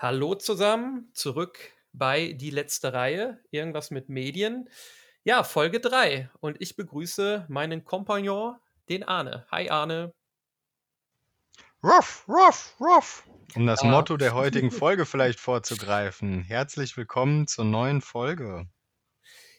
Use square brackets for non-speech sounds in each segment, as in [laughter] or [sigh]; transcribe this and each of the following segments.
Hallo zusammen, zurück bei Die letzte Reihe, irgendwas mit Medien. Ja, Folge 3 und ich begrüße meinen Kompagnon, den Arne. Hi Arne. Ruff, ruff, ruff. Um das ja. Motto der heutigen [laughs] Folge vielleicht vorzugreifen. Herzlich willkommen zur neuen Folge.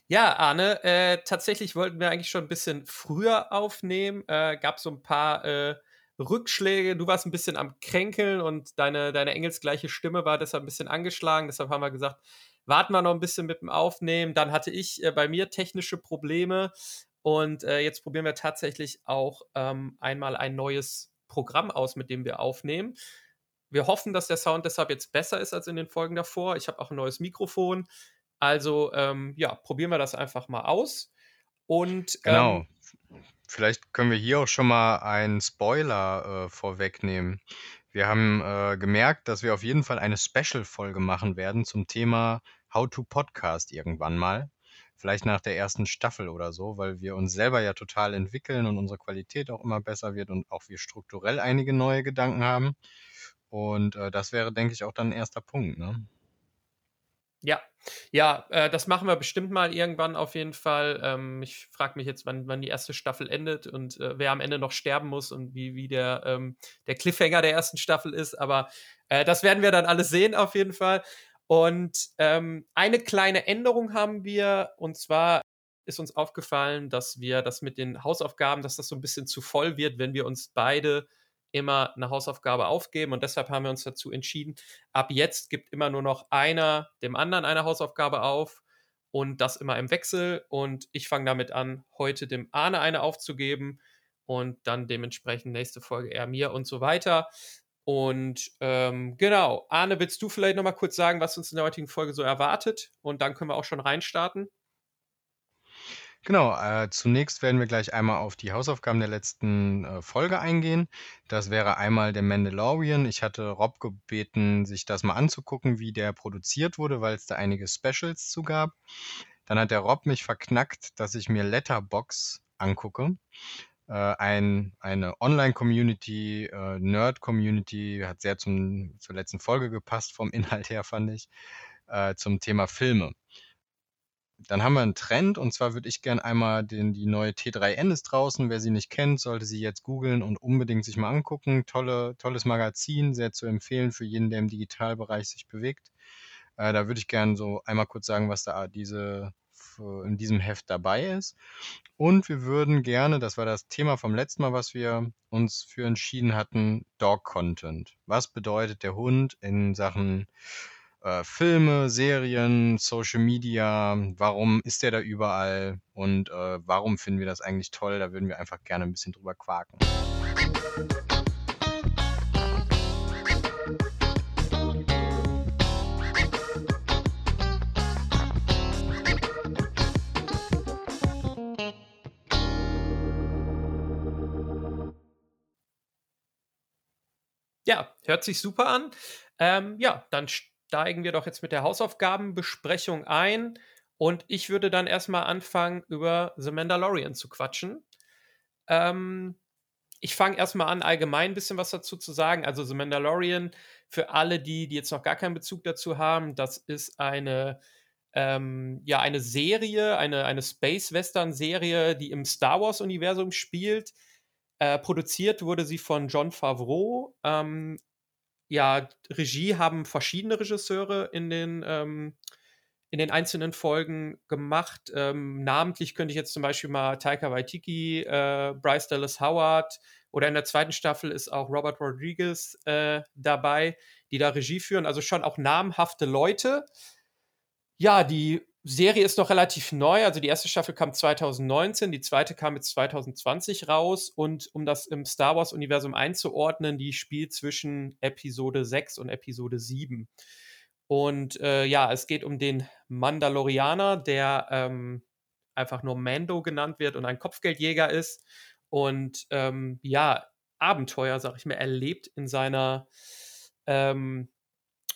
Ja, Arne, äh, tatsächlich wollten wir eigentlich schon ein bisschen früher aufnehmen. Äh, gab so ein paar äh, Rückschläge. Du warst ein bisschen am Kränkeln und deine, deine engelsgleiche Stimme war deshalb ein bisschen angeschlagen. Deshalb haben wir gesagt, warten wir noch ein bisschen mit dem Aufnehmen. Dann hatte ich äh, bei mir technische Probleme und äh, jetzt probieren wir tatsächlich auch ähm, einmal ein neues Programm aus, mit dem wir aufnehmen. Wir hoffen, dass der Sound deshalb jetzt besser ist als in den Folgen davor. Ich habe auch ein neues Mikrofon. Also ähm, ja, probieren wir das einfach mal aus. Und genau. Vielleicht können wir hier auch schon mal einen Spoiler äh, vorwegnehmen. Wir haben äh, gemerkt, dass wir auf jeden Fall eine Special-Folge machen werden zum Thema How to Podcast irgendwann mal. Vielleicht nach der ersten Staffel oder so, weil wir uns selber ja total entwickeln und unsere Qualität auch immer besser wird und auch wir strukturell einige neue Gedanken haben. Und äh, das wäre, denke ich, auch dann ein erster Punkt. Ne? Ja, ja, äh, das machen wir bestimmt mal irgendwann auf jeden Fall. Ähm, ich frage mich jetzt, wann, wann die erste Staffel endet und äh, wer am Ende noch sterben muss und wie, wie der, ähm, der Cliffhanger der ersten Staffel ist. Aber äh, das werden wir dann alles sehen auf jeden Fall. Und ähm, eine kleine Änderung haben wir und zwar ist uns aufgefallen, dass wir das mit den Hausaufgaben, dass das so ein bisschen zu voll wird, wenn wir uns beide immer eine Hausaufgabe aufgeben und deshalb haben wir uns dazu entschieden, ab jetzt gibt immer nur noch einer dem anderen eine Hausaufgabe auf und das immer im Wechsel und ich fange damit an, heute dem Arne eine aufzugeben und dann dementsprechend nächste Folge eher mir und so weiter. Und ähm, genau, Arne, willst du vielleicht nochmal kurz sagen, was uns in der heutigen Folge so erwartet? Und dann können wir auch schon reinstarten. Genau, äh, zunächst werden wir gleich einmal auf die Hausaufgaben der letzten äh, Folge eingehen. Das wäre einmal der Mandalorian. Ich hatte Rob gebeten, sich das mal anzugucken, wie der produziert wurde, weil es da einige Specials zu gab. Dann hat der Rob mich verknackt, dass ich mir Letterbox angucke. Äh, ein, eine Online-Community, äh, Nerd-Community, hat sehr zum, zur letzten Folge gepasst vom [laughs] Inhalt her, fand ich, äh, zum Thema Filme. Dann haben wir einen Trend und zwar würde ich gerne einmal den, die neue T3N ist draußen. Wer sie nicht kennt, sollte sie jetzt googeln und unbedingt sich mal angucken. Tolle, tolles Magazin, sehr zu empfehlen für jeden, der im Digitalbereich sich bewegt. Äh, da würde ich gerne so einmal kurz sagen, was da diese in diesem Heft dabei ist. Und wir würden gerne, das war das Thema vom letzten Mal, was wir uns für entschieden hatten, Dog Content. Was bedeutet der Hund in Sachen äh, Filme, Serien, Social Media, warum ist der da überall und äh, warum finden wir das eigentlich toll? Da würden wir einfach gerne ein bisschen drüber quaken. Ja, hört sich super an. Ähm, ja, dann steigen wir doch jetzt mit der Hausaufgabenbesprechung ein. Und ich würde dann erstmal anfangen, über The Mandalorian zu quatschen. Ähm, ich fange erstmal an, allgemein ein bisschen was dazu zu sagen. Also The Mandalorian, für alle, die, die jetzt noch gar keinen Bezug dazu haben, das ist eine, ähm, ja, eine Serie, eine, eine Space-Western-Serie, die im Star Wars-Universum spielt. Äh, produziert wurde sie von John Favreau, ähm, ja, Regie haben verschiedene Regisseure in den, ähm, in den einzelnen Folgen gemacht. Ähm, namentlich könnte ich jetzt zum Beispiel mal Taika Waititi, äh, Bryce Dallas Howard oder in der zweiten Staffel ist auch Robert Rodriguez äh, dabei, die da Regie führen. Also schon auch namhafte Leute. Ja, die Serie ist noch relativ neu. Also die erste Staffel kam 2019, die zweite kam jetzt 2020 raus. Und um das im Star Wars-Universum einzuordnen, die spielt zwischen Episode 6 und Episode 7. Und äh, ja, es geht um den Mandalorianer, der ähm, einfach nur Mando genannt wird und ein Kopfgeldjäger ist. Und ähm, ja, Abenteuer, sag ich mir, erlebt in seiner ähm,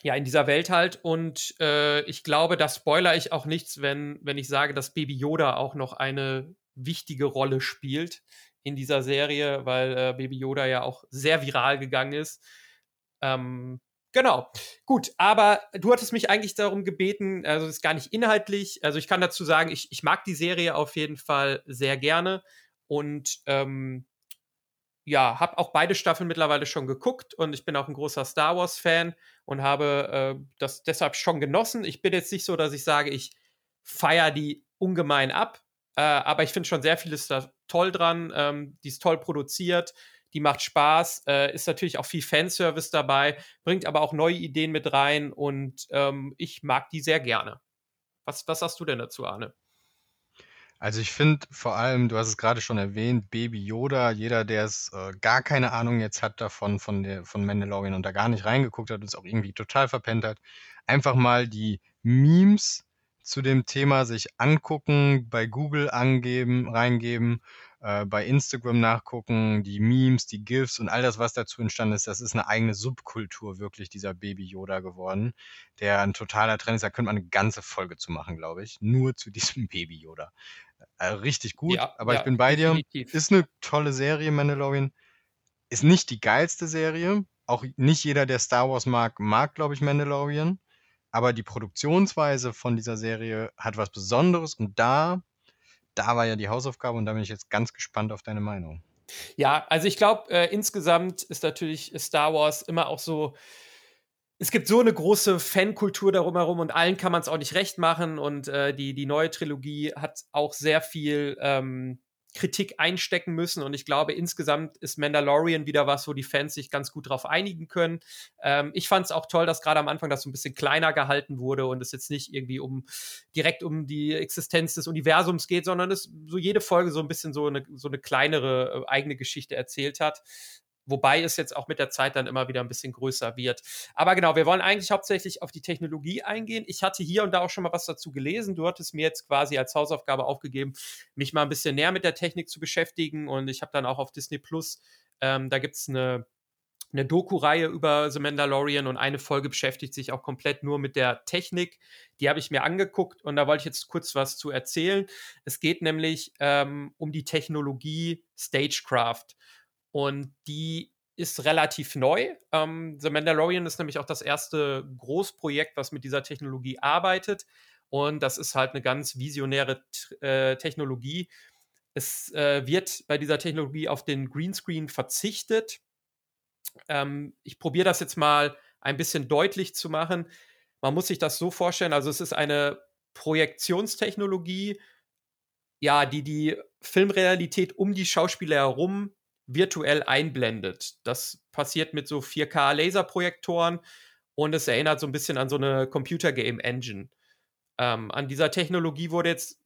ja, in dieser Welt halt. Und äh, ich glaube, da spoiler ich auch nichts, wenn, wenn ich sage, dass Baby Yoda auch noch eine wichtige Rolle spielt in dieser Serie, weil äh, Baby Yoda ja auch sehr viral gegangen ist. Ähm, Genau. Gut, aber du hattest mich eigentlich darum gebeten, also ist gar nicht inhaltlich. Also ich kann dazu sagen, ich, ich mag die Serie auf jeden Fall sehr gerne und ähm, ja, habe auch beide Staffeln mittlerweile schon geguckt und ich bin auch ein großer Star Wars-Fan und habe äh, das deshalb schon genossen. Ich bin jetzt nicht so, dass ich sage, ich feiere die ungemein ab, äh, aber ich finde schon sehr vieles da toll dran. Ähm, die ist toll produziert, die macht Spaß, äh, ist natürlich auch viel Fanservice dabei, bringt aber auch neue Ideen mit rein und ähm, ich mag die sehr gerne. Was, was hast du denn dazu, Arne? Also ich finde vor allem, du hast es gerade schon erwähnt, Baby Yoda, jeder, der es äh, gar keine Ahnung jetzt hat davon, von, der, von Mandalorian und da gar nicht reingeguckt hat und es auch irgendwie total verpennt hat, einfach mal die Memes zu dem Thema sich angucken, bei Google angeben, reingeben, äh, bei Instagram nachgucken, die Memes, die GIFs und all das, was dazu entstanden ist, das ist eine eigene Subkultur wirklich dieser Baby Yoda geworden, der ein totaler Trend ist. Da könnte man eine ganze Folge zu machen, glaube ich, nur zu [laughs] diesem Baby Yoda. Äh, richtig gut, ja, aber ja, ich bin bei definitiv. dir. Ist eine tolle Serie, Mandalorian. Ist nicht die geilste Serie. Auch nicht jeder, der Star Wars mag, mag, glaube ich, Mandalorian. Aber die Produktionsweise von dieser Serie hat was Besonderes und da, da war ja die Hausaufgabe und da bin ich jetzt ganz gespannt auf deine Meinung. Ja, also ich glaube, äh, insgesamt ist natürlich Star Wars immer auch so es gibt so eine große Fankultur darum herum und allen kann man es auch nicht recht machen. Und äh, die, die neue Trilogie hat auch sehr viel ähm, Kritik einstecken müssen. Und ich glaube, insgesamt ist Mandalorian wieder was, wo die Fans sich ganz gut drauf einigen können. Ähm, ich fand es auch toll, dass gerade am Anfang das so ein bisschen kleiner gehalten wurde und es jetzt nicht irgendwie um direkt um die Existenz des Universums geht, sondern es so jede Folge so ein bisschen so eine, so eine kleinere äh, eigene Geschichte erzählt hat. Wobei es jetzt auch mit der Zeit dann immer wieder ein bisschen größer wird. Aber genau, wir wollen eigentlich hauptsächlich auf die Technologie eingehen. Ich hatte hier und da auch schon mal was dazu gelesen. Du hattest mir jetzt quasi als Hausaufgabe aufgegeben, mich mal ein bisschen näher mit der Technik zu beschäftigen. Und ich habe dann auch auf Disney Plus, ähm, da gibt es eine, eine Doku-Reihe über The Mandalorian und eine Folge beschäftigt sich auch komplett nur mit der Technik. Die habe ich mir angeguckt und da wollte ich jetzt kurz was zu erzählen. Es geht nämlich ähm, um die Technologie Stagecraft. Und die ist relativ neu. Ähm, The Mandalorian ist nämlich auch das erste Großprojekt, was mit dieser Technologie arbeitet. Und das ist halt eine ganz visionäre äh, Technologie. Es äh, wird bei dieser Technologie auf den Greenscreen verzichtet. Ähm, ich probiere das jetzt mal ein bisschen deutlich zu machen. Man muss sich das so vorstellen, also es ist eine Projektionstechnologie, ja, die die Filmrealität um die Schauspieler herum virtuell einblendet. Das passiert mit so 4K-Laserprojektoren und es erinnert so ein bisschen an so eine Computer-Game-Engine. Ähm, an dieser Technologie wurde jetzt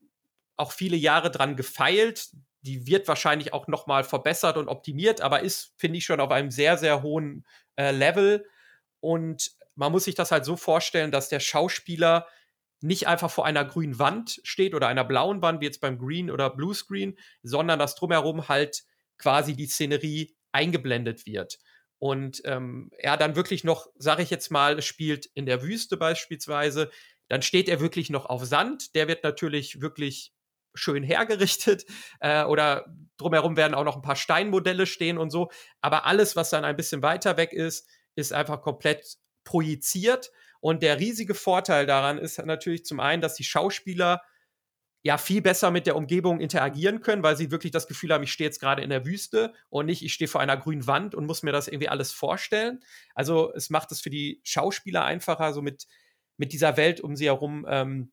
auch viele Jahre dran gefeilt. Die wird wahrscheinlich auch noch mal verbessert und optimiert, aber ist, finde ich, schon auf einem sehr, sehr hohen äh, Level. Und man muss sich das halt so vorstellen, dass der Schauspieler nicht einfach vor einer grünen Wand steht oder einer blauen Wand, wie jetzt beim Green oder Blue Screen, sondern dass drumherum halt quasi die Szenerie eingeblendet wird. Und ähm, er dann wirklich noch, sage ich jetzt mal, spielt in der Wüste beispielsweise, dann steht er wirklich noch auf Sand. Der wird natürlich wirklich schön hergerichtet [laughs] äh, oder drumherum werden auch noch ein paar Steinmodelle stehen und so. Aber alles, was dann ein bisschen weiter weg ist, ist einfach komplett projiziert. Und der riesige Vorteil daran ist natürlich zum einen, dass die Schauspieler ja viel besser mit der Umgebung interagieren können, weil sie wirklich das Gefühl haben, ich stehe jetzt gerade in der Wüste und nicht, ich stehe vor einer grünen Wand und muss mir das irgendwie alles vorstellen. Also es macht es für die Schauspieler einfacher, so mit, mit dieser Welt um sie herum ähm,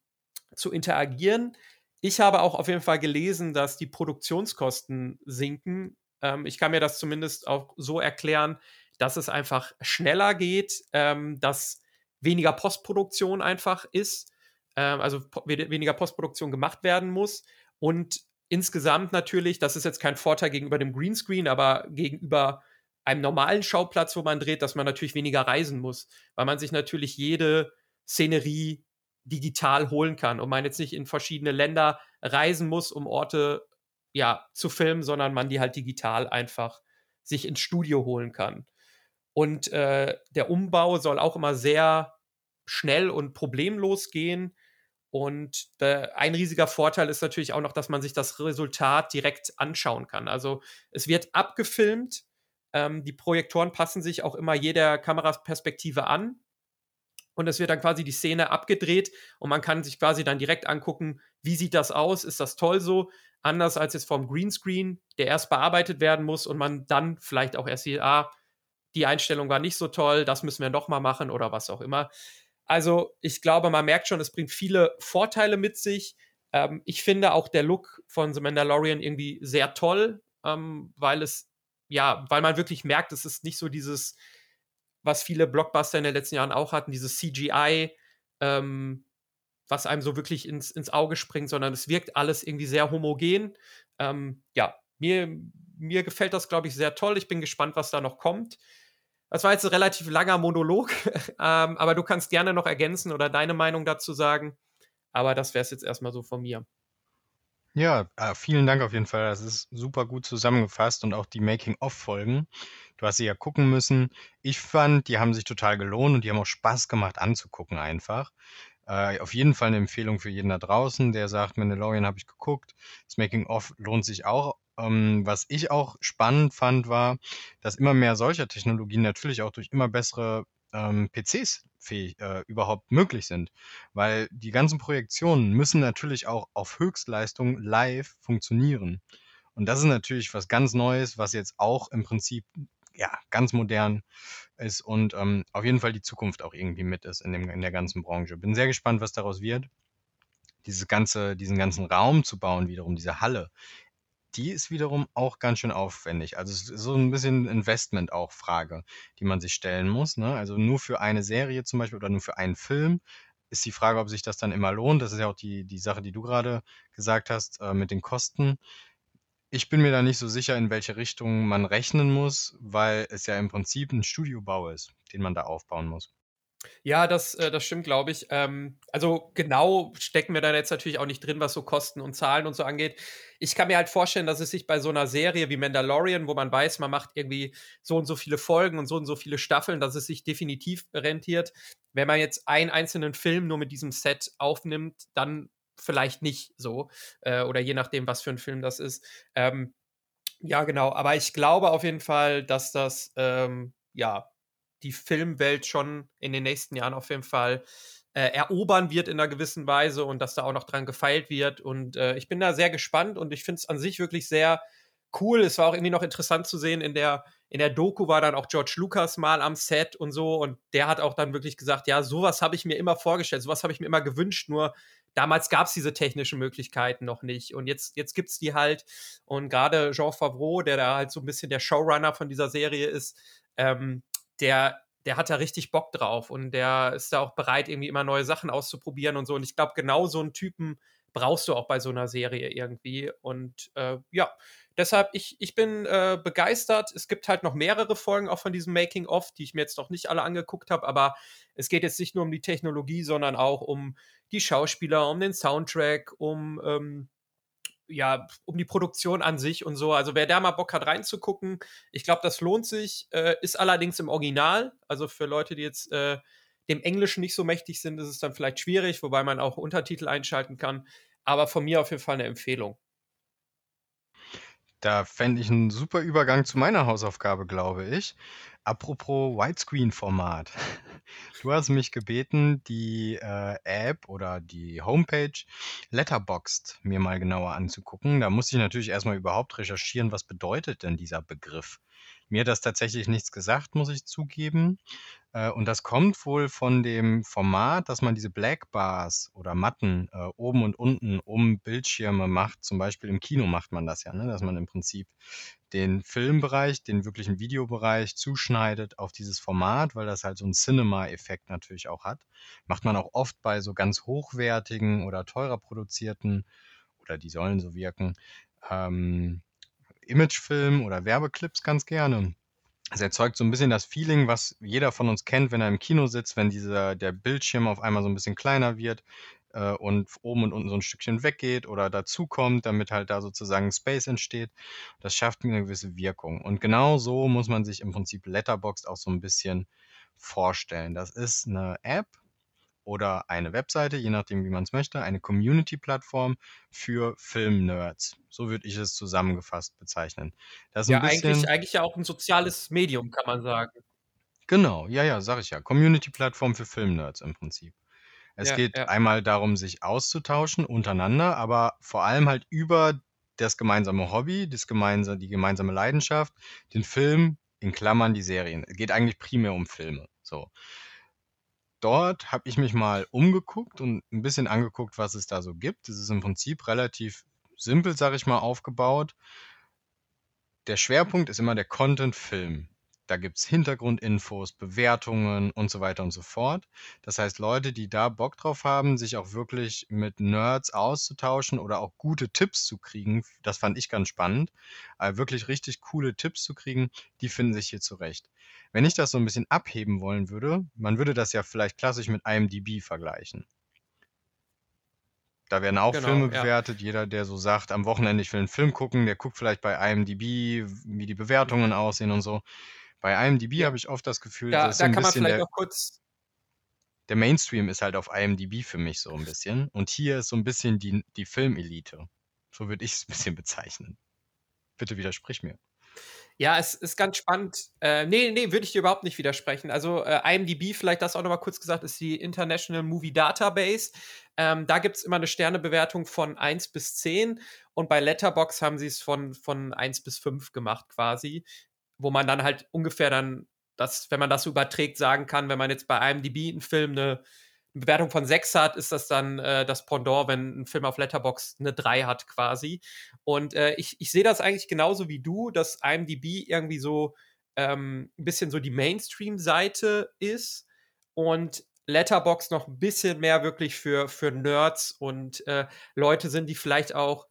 zu interagieren. Ich habe auch auf jeden Fall gelesen, dass die Produktionskosten sinken. Ähm, ich kann mir das zumindest auch so erklären, dass es einfach schneller geht, ähm, dass weniger Postproduktion einfach ist ähm, also weniger Postproduktion gemacht werden muss. Und insgesamt natürlich, das ist jetzt kein Vorteil gegenüber dem Greenscreen, aber gegenüber einem normalen Schauplatz, wo man dreht, dass man natürlich weniger reisen muss, weil man sich natürlich jede Szenerie digital holen kann und man jetzt nicht in verschiedene Länder reisen muss, um Orte ja zu filmen, sondern man die halt digital einfach sich ins Studio holen kann. Und äh, der Umbau soll auch immer sehr schnell und problemlos gehen. Und äh, ein riesiger Vorteil ist natürlich auch noch, dass man sich das Resultat direkt anschauen kann. Also es wird abgefilmt Ähm, die Projektoren passen sich auch immer jeder Kameraperspektive an. Und es wird dann quasi die Szene abgedreht und man kann sich quasi dann direkt angucken, wie sieht das aus? Ist das toll so? Anders als jetzt vom Greenscreen, der erst bearbeitet werden muss und man dann vielleicht auch erst sieht, ah, die Einstellung war nicht so toll, das müssen wir noch mal machen oder was auch immer. Also ich glaube, man merkt schon, es bringt viele Vorteile mit sich. Ähm, ich finde auch der Look von The Mandalorian irgendwie sehr toll, ähm, weil es, ja, weil man wirklich merkt, es ist nicht so dieses, was viele Blockbuster in den letzten Jahren auch hatten, dieses CGI, ähm, was einem so wirklich ins, ins Auge springt, sondern es wirkt alles irgendwie sehr homogen. Ähm, ja, mir, mir gefällt das, glaube ich, sehr toll. Ich bin gespannt, was da noch kommt. Das war jetzt ein relativ langer Monolog, [laughs] ähm, aber du kannst gerne noch ergänzen oder deine Meinung dazu sagen. Aber das wäre es jetzt erstmal so von mir. Ja, äh, vielen Dank auf jeden Fall. Das ist super gut zusammengefasst und auch die Making-of-Folgen. Du hast sie ja gucken müssen. Ich fand, die haben sich total gelohnt und die haben auch Spaß gemacht anzugucken einfach. Äh, auf jeden Fall eine Empfehlung für jeden da draußen, der sagt, Mandalorian habe ich geguckt. Das Making-of lohnt sich auch ähm, was ich auch spannend fand, war, dass immer mehr solcher Technologien natürlich auch durch immer bessere ähm, PCs fähig, äh, überhaupt möglich sind. Weil die ganzen Projektionen müssen natürlich auch auf Höchstleistung live funktionieren. Und das ist natürlich was ganz Neues, was jetzt auch im Prinzip ja, ganz modern ist und ähm, auf jeden Fall die Zukunft auch irgendwie mit ist in, dem, in der ganzen Branche. Bin sehr gespannt, was daraus wird. Dieses ganze, diesen ganzen Raum zu bauen, wiederum, diese Halle, die ist wiederum auch ganz schön aufwendig. Also es ist so ein bisschen Investment auch Frage, die man sich stellen muss. Ne? Also nur für eine Serie zum Beispiel oder nur für einen Film ist die Frage, ob sich das dann immer lohnt. Das ist ja auch die, die Sache, die du gerade gesagt hast äh, mit den Kosten. Ich bin mir da nicht so sicher, in welche Richtung man rechnen muss, weil es ja im Prinzip ein Studiobau ist, den man da aufbauen muss. Ja, das, äh, das stimmt, glaube ich. Ähm, also genau stecken wir da jetzt natürlich auch nicht drin, was so Kosten und Zahlen und so angeht. Ich kann mir halt vorstellen, dass es sich bei so einer Serie wie Mandalorian, wo man weiß, man macht irgendwie so und so viele Folgen und so und so viele Staffeln, dass es sich definitiv rentiert. Wenn man jetzt einen einzelnen Film nur mit diesem Set aufnimmt, dann vielleicht nicht so. Äh, oder je nachdem, was für ein Film das ist. Ähm, ja, genau. Aber ich glaube auf jeden Fall, dass das ähm, ja die Filmwelt schon in den nächsten Jahren auf jeden Fall äh, erobern wird in einer gewissen Weise und dass da auch noch dran gefeilt wird. Und äh, ich bin da sehr gespannt und ich finde es an sich wirklich sehr cool. Es war auch irgendwie noch interessant zu sehen, in der, in der Doku war dann auch George Lucas mal am Set und so und der hat auch dann wirklich gesagt, ja, sowas habe ich mir immer vorgestellt, sowas habe ich mir immer gewünscht, nur damals gab es diese technischen Möglichkeiten noch nicht und jetzt, jetzt gibt es die halt und gerade Jean Favreau, der da halt so ein bisschen der Showrunner von dieser Serie ist, ähm, der, der hat da richtig Bock drauf und der ist da auch bereit, irgendwie immer neue Sachen auszuprobieren und so. Und ich glaube, genau so einen Typen brauchst du auch bei so einer Serie irgendwie. Und äh, ja, deshalb, ich, ich bin äh, begeistert. Es gibt halt noch mehrere Folgen auch von diesem Making-of, die ich mir jetzt noch nicht alle angeguckt habe, aber es geht jetzt nicht nur um die Technologie, sondern auch um die Schauspieler, um den Soundtrack, um ähm, ja, um die Produktion an sich und so. Also wer da mal Bock hat reinzugucken, ich glaube, das lohnt sich. Äh, ist allerdings im Original. Also für Leute, die jetzt äh, dem Englischen nicht so mächtig sind, ist es dann vielleicht schwierig, wobei man auch Untertitel einschalten kann. Aber von mir auf jeden Fall eine Empfehlung. Da fände ich einen super Übergang zu meiner Hausaufgabe, glaube ich. Apropos Widescreen-Format. [laughs] Du hast mich gebeten, die äh, App oder die Homepage Letterboxd mir mal genauer anzugucken. Da musste ich natürlich erstmal überhaupt recherchieren, was bedeutet denn dieser Begriff. Mir hat das tatsächlich nichts gesagt, muss ich zugeben. Äh, und das kommt wohl von dem Format, dass man diese Black Bars oder Matten äh, oben und unten um Bildschirme macht. Zum Beispiel im Kino macht man das ja, ne? dass man im Prinzip den Filmbereich, den wirklichen Videobereich zuschneidet auf dieses Format, weil das halt so einen Cinema-Effekt natürlich auch hat. Macht man auch oft bei so ganz hochwertigen oder teurer produzierten, oder die sollen so wirken, ähm, Imagefilmen oder Werbeclips ganz gerne. Es erzeugt so ein bisschen das Feeling, was jeder von uns kennt, wenn er im Kino sitzt, wenn dieser, der Bildschirm auf einmal so ein bisschen kleiner wird äh, und oben und unten so ein Stückchen weggeht oder dazukommt, damit halt da sozusagen Space entsteht. Das schafft eine gewisse Wirkung. Und genau so muss man sich im Prinzip Letterboxd auch so ein bisschen vorstellen. Das ist eine App, oder eine Webseite, je nachdem, wie man es möchte, eine Community-Plattform für Film-Nerds. So würde ich es zusammengefasst bezeichnen. Das ja, bisschen, eigentlich, eigentlich ja auch ein soziales Medium, kann man sagen. Genau, ja, ja, sag ich ja. Community-Plattform für Film-Nerds im Prinzip. Es ja, geht ja. einmal darum, sich auszutauschen untereinander, aber vor allem halt über das gemeinsame Hobby, das gemeinsame, die gemeinsame Leidenschaft, den Film, in Klammern die Serien. Es geht eigentlich primär um Filme. So. Dort habe ich mich mal umgeguckt und ein bisschen angeguckt, was es da so gibt. Es ist im Prinzip relativ simpel, sage ich mal, aufgebaut. Der Schwerpunkt ist immer der Content-Film. Da gibt es Hintergrundinfos, Bewertungen und so weiter und so fort. Das heißt, Leute, die da Bock drauf haben, sich auch wirklich mit Nerds auszutauschen oder auch gute Tipps zu kriegen, das fand ich ganz spannend, äh, wirklich richtig coole Tipps zu kriegen, die finden sich hier zurecht. Wenn ich das so ein bisschen abheben wollen würde, man würde das ja vielleicht klassisch mit IMDb vergleichen. Da werden auch genau, Filme bewertet. Ja. Jeder, der so sagt, am Wochenende ich will einen Film gucken, der guckt vielleicht bei IMDb, wie die Bewertungen aussehen und so. Bei IMDb habe ich oft das Gefühl, da, dass da so ein kann man vielleicht der, noch kurz. Der Mainstream ist halt auf IMDb für mich so ein bisschen. Und hier ist so ein bisschen die, die Filmelite. So würde ich es [laughs] ein bisschen bezeichnen. Bitte widersprich mir. Ja, es ist ganz spannend. Äh, nee, nee, würde ich dir überhaupt nicht widersprechen. Also äh, IMDb, vielleicht das auch nochmal kurz gesagt, ist die International Movie Database. Ähm, da gibt es immer eine Sternebewertung von 1 bis 10 und bei Letterbox haben sie es von, von 1 bis 5 gemacht quasi wo man dann halt ungefähr dann, das, wenn man das so überträgt, sagen kann, wenn man jetzt bei IMDb einen Film eine, eine Bewertung von 6 hat, ist das dann äh, das Pendant, wenn ein Film auf Letterbox eine 3 hat quasi. Und äh, ich, ich sehe das eigentlich genauso wie du, dass IMDb irgendwie so ähm, ein bisschen so die Mainstream-Seite ist und Letterbox noch ein bisschen mehr wirklich für, für Nerds und äh, Leute sind, die vielleicht auch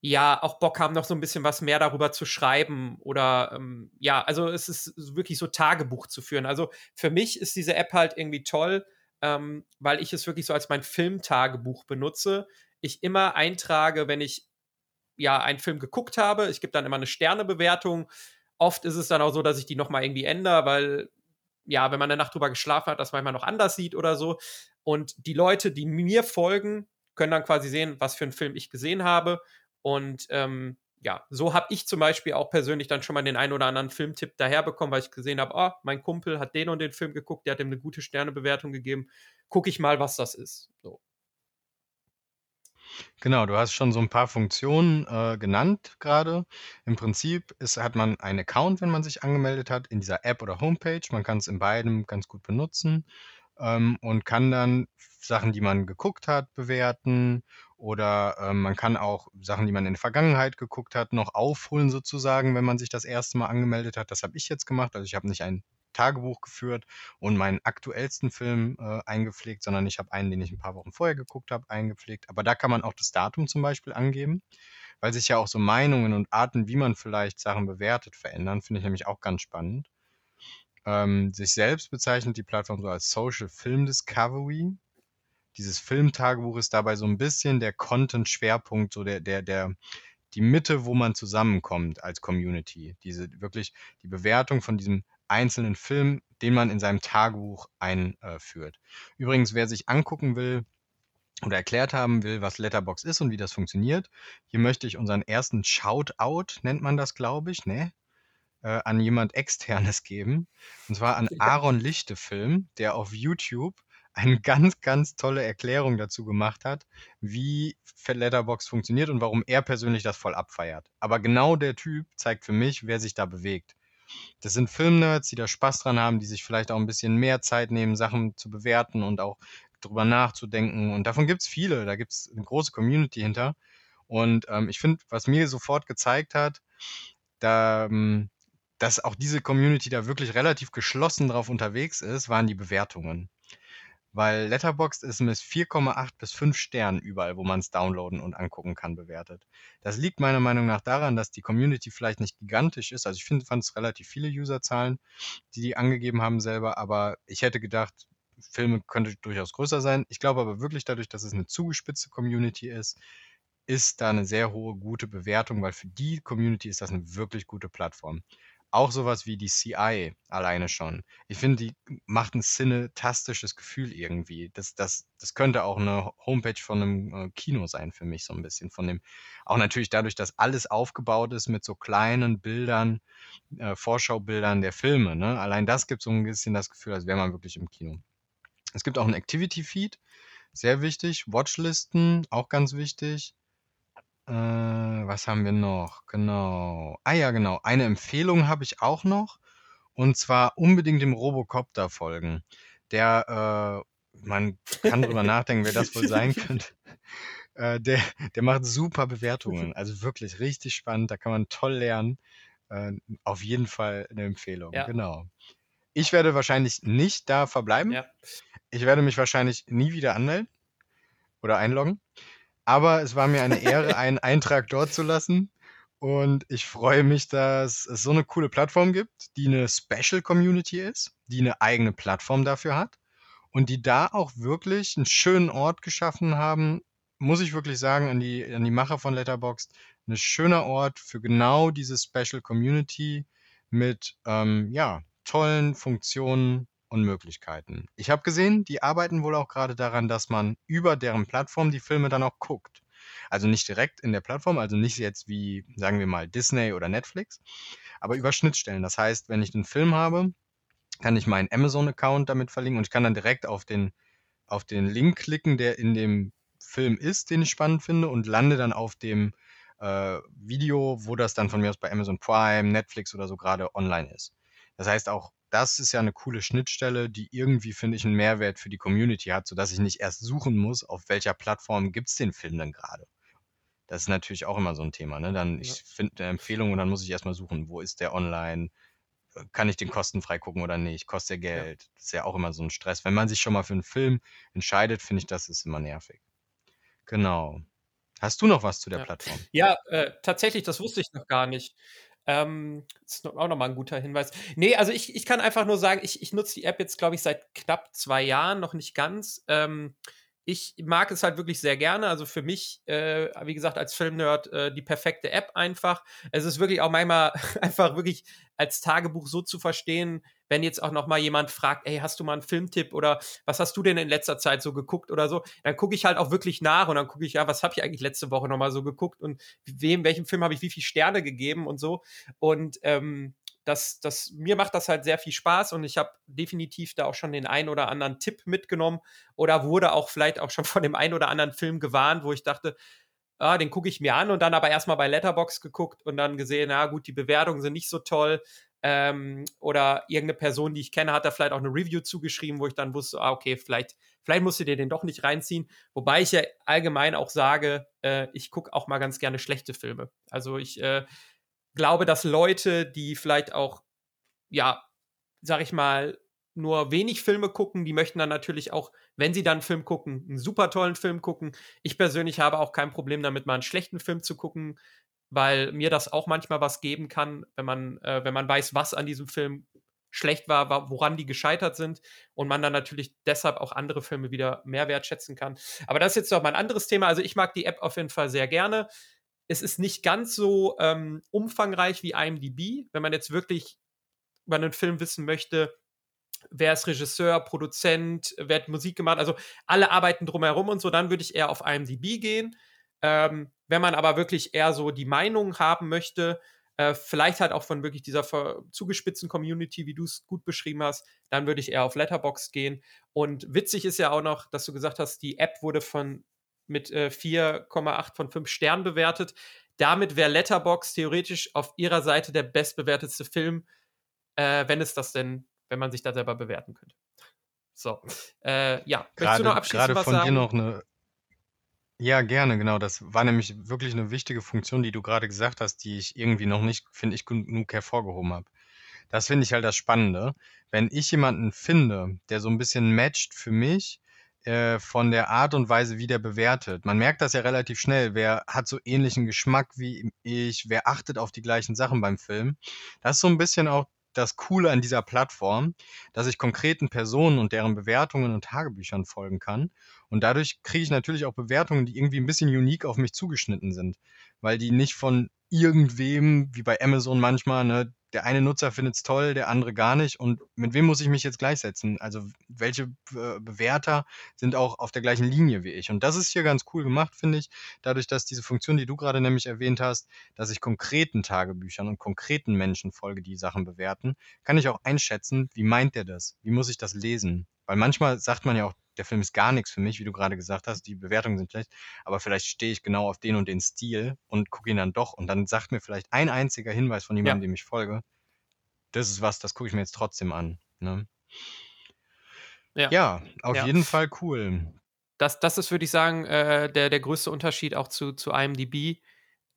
ja auch Bock haben, noch so ein bisschen was mehr darüber zu schreiben oder ähm, ja, also es ist wirklich so Tagebuch zu führen. Also für mich ist diese App halt irgendwie toll, ähm, weil ich es wirklich so als mein Filmtagebuch benutze. Ich immer eintrage, wenn ich ja einen Film geguckt habe. Ich gebe dann immer eine Sternebewertung. Oft ist es dann auch so, dass ich die nochmal irgendwie ändere, weil ja, wenn man eine Nacht drüber geschlafen hat, das manchmal noch anders sieht oder so. Und die Leute, die mir folgen, können dann quasi sehen, was für einen Film ich gesehen habe und ähm, ja, so habe ich zum Beispiel auch persönlich dann schon mal den einen oder anderen Filmtipp daherbekommen, weil ich gesehen habe, oh, mein Kumpel hat den und den Film geguckt, der hat ihm eine gute Sternebewertung gegeben. Gucke ich mal, was das ist. So. Genau, du hast schon so ein paar Funktionen äh, genannt gerade. Im Prinzip ist, hat man einen Account, wenn man sich angemeldet hat, in dieser App oder Homepage. Man kann es in beidem ganz gut benutzen ähm, und kann dann Sachen, die man geguckt hat, bewerten oder ähm, man kann auch Sachen, die man in der Vergangenheit geguckt hat, noch aufholen sozusagen, wenn man sich das erste Mal angemeldet hat. Das habe ich jetzt gemacht. Also ich habe nicht ein Tagebuch geführt und meinen aktuellsten Film äh, eingepflegt, sondern ich habe einen, den ich ein paar Wochen vorher geguckt habe, eingepflegt. Aber da kann man auch das Datum zum Beispiel angeben, weil sich ja auch so Meinungen und Arten, wie man vielleicht Sachen bewertet, verändern. Finde ich nämlich auch ganz spannend. Ähm, sich selbst bezeichnet die Plattform so als Social Film Discovery dieses Filmtagebuch ist dabei so ein bisschen der Content-Schwerpunkt, so der, der, der, die Mitte, wo man zusammenkommt als Community. Diese wirklich die Bewertung von diesem einzelnen Film, den man in seinem Tagebuch einführt. Übrigens, wer sich angucken will oder erklärt haben will, was Letterbox ist und wie das funktioniert, hier möchte ich unseren ersten Shoutout, nennt man das, glaube ich, ne? Äh, an jemand externes geben. Und zwar an Aaron Lichtefilm, der auf YouTube eine [laughs] ganz, ganz tolle Erklärung dazu gemacht hat, wie Letterbox funktioniert und warum er persönlich das voll abfeiert. Aber genau der Typ zeigt für mich, wer sich da bewegt. Das sind Filmnerds, die da Spaß dran haben, die sich vielleicht auch ein bisschen mehr Zeit nehmen, Sachen zu bewerten und auch drüber nachzudenken. Und davon gibt es viele. Da gibt es eine große Community hinter. Und ähm, ich finde, was mir sofort gezeigt hat, da, ähm, dass auch diese Community da wirklich relativ geschlossen drauf unterwegs ist, waren die Bewertungen. Weil Letterboxd ist mit 4,8 bis 5 Sternen überall, wo man es downloaden und angucken kann, bewertet. Das liegt meiner Meinung nach daran, dass die Community vielleicht nicht gigantisch ist. Also ich fand es relativ viele Userzahlen, die die angegeben haben selber, aber ich hätte gedacht, Filme könnte durchaus größer sein. Ich glaube aber wirklich dadurch, dass es eine zugespitzte Community ist, ist da eine sehr hohe, gute Bewertung, weil für die Community ist das eine wirklich gute Plattform. Auch sowas wie die CI alleine schon. Ich finde, die macht ein cinetastisches Gefühl irgendwie. Das das das könnte auch eine Homepage von einem äh, Kino sein für mich so ein bisschen von dem auch natürlich dadurch, dass alles aufgebaut ist mit so kleinen Bildern, äh, Vorschaubildern der Filme, ne? Allein das gibt so ein bisschen das Gefühl, als wäre man wirklich im Kino. Es gibt auch ein Activity Feed, sehr wichtig. Watchlisten, auch ganz wichtig. Äh, was haben wir noch? Genau. Ah ja, genau. Eine Empfehlung habe ich auch noch. Und zwar unbedingt dem Robocopter folgen. Der, äh, man kann drüber [laughs] nachdenken, wer das wohl sein könnte. Äh, der, der macht super Bewertungen. Also wirklich richtig spannend. Da kann man toll lernen. Äh, auf jeden Fall eine Empfehlung. Ja. Genau. Ich werde wahrscheinlich nicht da verbleiben. Ja. Ich werde mich wahrscheinlich nie wieder anmelden oder einloggen. Aber es war mir eine Ehre, einen Eintrag dort zu lassen. Und ich freue mich, dass es so eine coole Plattform gibt, die eine Special Community ist, die eine eigene Plattform dafür hat und die da auch wirklich einen schönen Ort geschaffen haben, muss ich wirklich sagen, an die, an die Macher von Letterboxd, ein schöner Ort für genau diese Special Community mit ähm, ja, tollen Funktionen und Möglichkeiten. Ich habe gesehen, die arbeiten wohl auch gerade daran, dass man über deren Plattform die Filme dann auch guckt. Also nicht direkt in der Plattform, also nicht jetzt wie, sagen wir mal, Disney oder Netflix, aber über Schnittstellen. Das heißt, wenn ich den Film habe, kann ich meinen Amazon-Account damit verlinken und ich kann dann direkt auf den, auf den Link klicken, der in dem Film ist, den ich spannend finde und lande dann auf dem äh, Video, wo das dann von mir aus bei Amazon Prime, Netflix oder so gerade online ist. Das heißt auch das ist ja eine coole Schnittstelle, die irgendwie, finde ich, einen Mehrwert für die Community hat, sodass ich nicht erst suchen muss, auf welcher Plattform gibt es den Film denn gerade. Das ist natürlich auch immer so ein Thema. Ne? Dann, ich finde eine Empfehlung und dann muss ich erstmal suchen, wo ist der online? Kann ich den kostenfrei gucken oder nicht? Kostet der Geld? Ja. Das ist ja auch immer so ein Stress. Wenn man sich schon mal für einen Film entscheidet, finde ich, das ist immer nervig. Genau. Hast du noch was zu der ja. Plattform? Ja, äh, tatsächlich, das wusste ich noch gar nicht. Ähm, das ist auch nochmal ein guter Hinweis. Nee, also ich, ich kann einfach nur sagen, ich, ich nutze die App jetzt, glaube ich, seit knapp zwei Jahren, noch nicht ganz. Ähm, ich mag es halt wirklich sehr gerne. Also für mich, äh, wie gesagt, als Filmnerd äh, die perfekte App einfach. Es ist wirklich auch manchmal [laughs] einfach wirklich als Tagebuch so zu verstehen, wenn jetzt auch noch mal jemand fragt, ey, hast du mal einen Filmtipp oder was hast du denn in letzter Zeit so geguckt oder so, dann gucke ich halt auch wirklich nach und dann gucke ich, ja, was habe ich eigentlich letzte Woche noch mal so geguckt und wem, welchem Film habe ich wie viele Sterne gegeben und so. Und ähm, das, das, mir macht das halt sehr viel Spaß und ich habe definitiv da auch schon den einen oder anderen Tipp mitgenommen oder wurde auch vielleicht auch schon von dem einen oder anderen Film gewarnt, wo ich dachte, ah, den gucke ich mir an und dann aber erstmal bei Letterbox geguckt und dann gesehen, na gut, die Bewertungen sind nicht so toll. Ähm, oder irgendeine Person, die ich kenne, hat da vielleicht auch eine Review zugeschrieben, wo ich dann wusste, ah, okay, vielleicht, vielleicht musst du dir den doch nicht reinziehen. Wobei ich ja allgemein auch sage, äh, ich gucke auch mal ganz gerne schlechte Filme. Also ich äh, glaube, dass Leute, die vielleicht auch, ja, sag ich mal, nur wenig Filme gucken, die möchten dann natürlich auch, wenn sie dann einen Film gucken, einen super tollen Film gucken. Ich persönlich habe auch kein Problem damit, mal einen schlechten Film zu gucken, weil mir das auch manchmal was geben kann, wenn man, äh, wenn man weiß, was an diesem Film schlecht war, woran die gescheitert sind und man dann natürlich deshalb auch andere Filme wieder mehr wertschätzen kann. Aber das ist jetzt noch mal ein anderes Thema. Also ich mag die App auf jeden Fall sehr gerne es ist nicht ganz so ähm, umfangreich wie IMDb. Wenn man jetzt wirklich über einen Film wissen möchte, wer ist Regisseur, Produzent, wer hat Musik gemacht, also alle arbeiten drumherum und so, dann würde ich eher auf IMDb gehen. Ähm, wenn man aber wirklich eher so die Meinung haben möchte, äh, vielleicht halt auch von wirklich dieser zugespitzten Community, wie du es gut beschrieben hast, dann würde ich eher auf Letterbox gehen. Und witzig ist ja auch noch, dass du gesagt hast, die App wurde von mit äh, 4,8 von 5 Sternen bewertet. Damit wäre Letterbox theoretisch auf ihrer Seite der bestbewertetste Film, äh, wenn es das denn, wenn man sich da selber bewerten könnte. So, äh, ja. Gerade, du noch abschließend gerade von sagen? dir noch eine. Ja, gerne, genau. Das war nämlich wirklich eine wichtige Funktion, die du gerade gesagt hast, die ich irgendwie noch nicht, finde ich, genug hervorgehoben habe. Das finde ich halt das Spannende. Wenn ich jemanden finde, der so ein bisschen matcht für mich, äh, von der Art und Weise, wie der bewertet. Man merkt das ja relativ schnell. Wer hat so ähnlichen Geschmack wie ich? Wer achtet auf die gleichen Sachen beim Film? Das ist so ein bisschen auch das Coole an dieser Plattform, dass ich konkreten Personen und deren Bewertungen und Tagebüchern folgen kann. Und dadurch kriege ich natürlich auch Bewertungen, die irgendwie ein bisschen unique auf mich zugeschnitten sind, weil die nicht von irgendwem, wie bei Amazon manchmal, ne, der eine Nutzer findet es toll, der andere gar nicht. Und mit wem muss ich mich jetzt gleichsetzen? Also welche äh, Bewerter sind auch auf der gleichen Linie wie ich? Und das ist hier ganz cool gemacht, finde ich. Dadurch, dass diese Funktion, die du gerade nämlich erwähnt hast, dass ich konkreten Tagebüchern und konkreten Menschen folge, die Sachen bewerten, kann ich auch einschätzen, wie meint der das? Wie muss ich das lesen? Weil manchmal sagt man ja auch, der Film ist gar nichts für mich, wie du gerade gesagt hast, die Bewertungen sind schlecht, aber vielleicht stehe ich genau auf den und den Stil und gucke ihn dann doch und dann sagt mir vielleicht ein einziger Hinweis von jemandem, ja. dem ich folge, das ist was, das gucke ich mir jetzt trotzdem an. Ne? Ja. ja, auf ja. jeden Fall cool. Das, das ist, würde ich sagen, äh, der, der größte Unterschied auch zu, zu IMDb.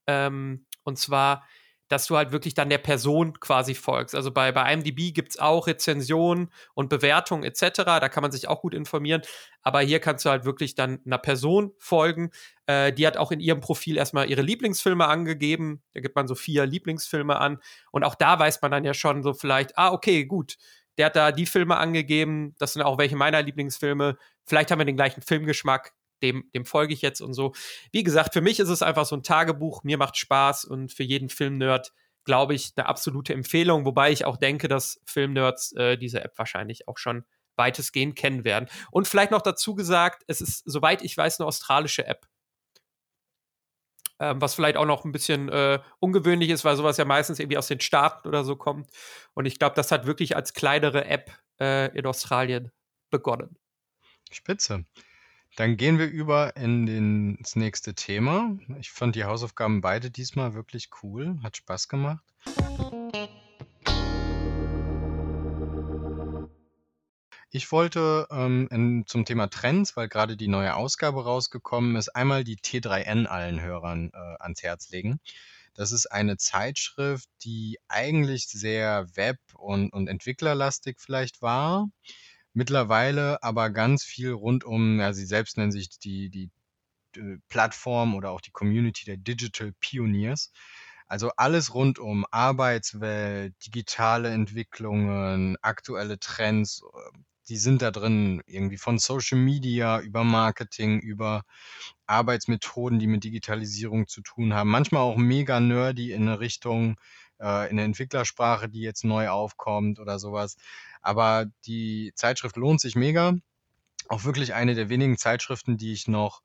Ähm, und zwar, dass du halt wirklich dann der Person quasi folgst. Also bei, bei IMDb gibt es auch Rezensionen und Bewertungen etc. Da kann man sich auch gut informieren. Aber hier kannst du halt wirklich dann einer Person folgen. Äh, die hat auch in ihrem Profil erstmal ihre Lieblingsfilme angegeben. Da gibt man so vier Lieblingsfilme an. Und auch da weiß man dann ja schon so vielleicht, ah, okay, gut. Der hat da die Filme angegeben. Das sind auch welche meiner Lieblingsfilme. Vielleicht haben wir den gleichen Filmgeschmack dem, dem folge ich jetzt und so. Wie gesagt, für mich ist es einfach so ein Tagebuch, mir macht Spaß und für jeden Filmnerd, glaube ich, eine absolute Empfehlung, wobei ich auch denke, dass Filmnerds äh, diese App wahrscheinlich auch schon weitestgehend kennen werden. Und vielleicht noch dazu gesagt, es ist, soweit ich weiß, eine australische App. Ähm, was vielleicht auch noch ein bisschen äh, ungewöhnlich ist, weil sowas ja meistens irgendwie aus den Staaten oder so kommt. Und ich glaube, das hat wirklich als kleinere App äh, in Australien begonnen. Spitze. Dann gehen wir über in den, ins nächste Thema. Ich fand die Hausaufgaben beide diesmal wirklich cool, hat Spaß gemacht. Ich wollte ähm, in, zum Thema Trends, weil gerade die neue Ausgabe rausgekommen ist, einmal die T3N allen Hörern äh, ans Herz legen. Das ist eine Zeitschrift, die eigentlich sehr web- und, und entwicklerlastig vielleicht war, Mittlerweile aber ganz viel rund um, ja, sie selbst nennen sich die, die äh, Plattform oder auch die Community der Digital Pioneers. Also alles rund um Arbeitswelt, digitale Entwicklungen, aktuelle Trends, äh, die sind da drin, irgendwie von Social Media über Marketing, über Arbeitsmethoden, die mit Digitalisierung zu tun haben. Manchmal auch mega nerdy in eine Richtung, äh, in der Entwicklersprache, die jetzt neu aufkommt oder sowas. Aber die Zeitschrift lohnt sich mega. Auch wirklich eine der wenigen Zeitschriften, die ich noch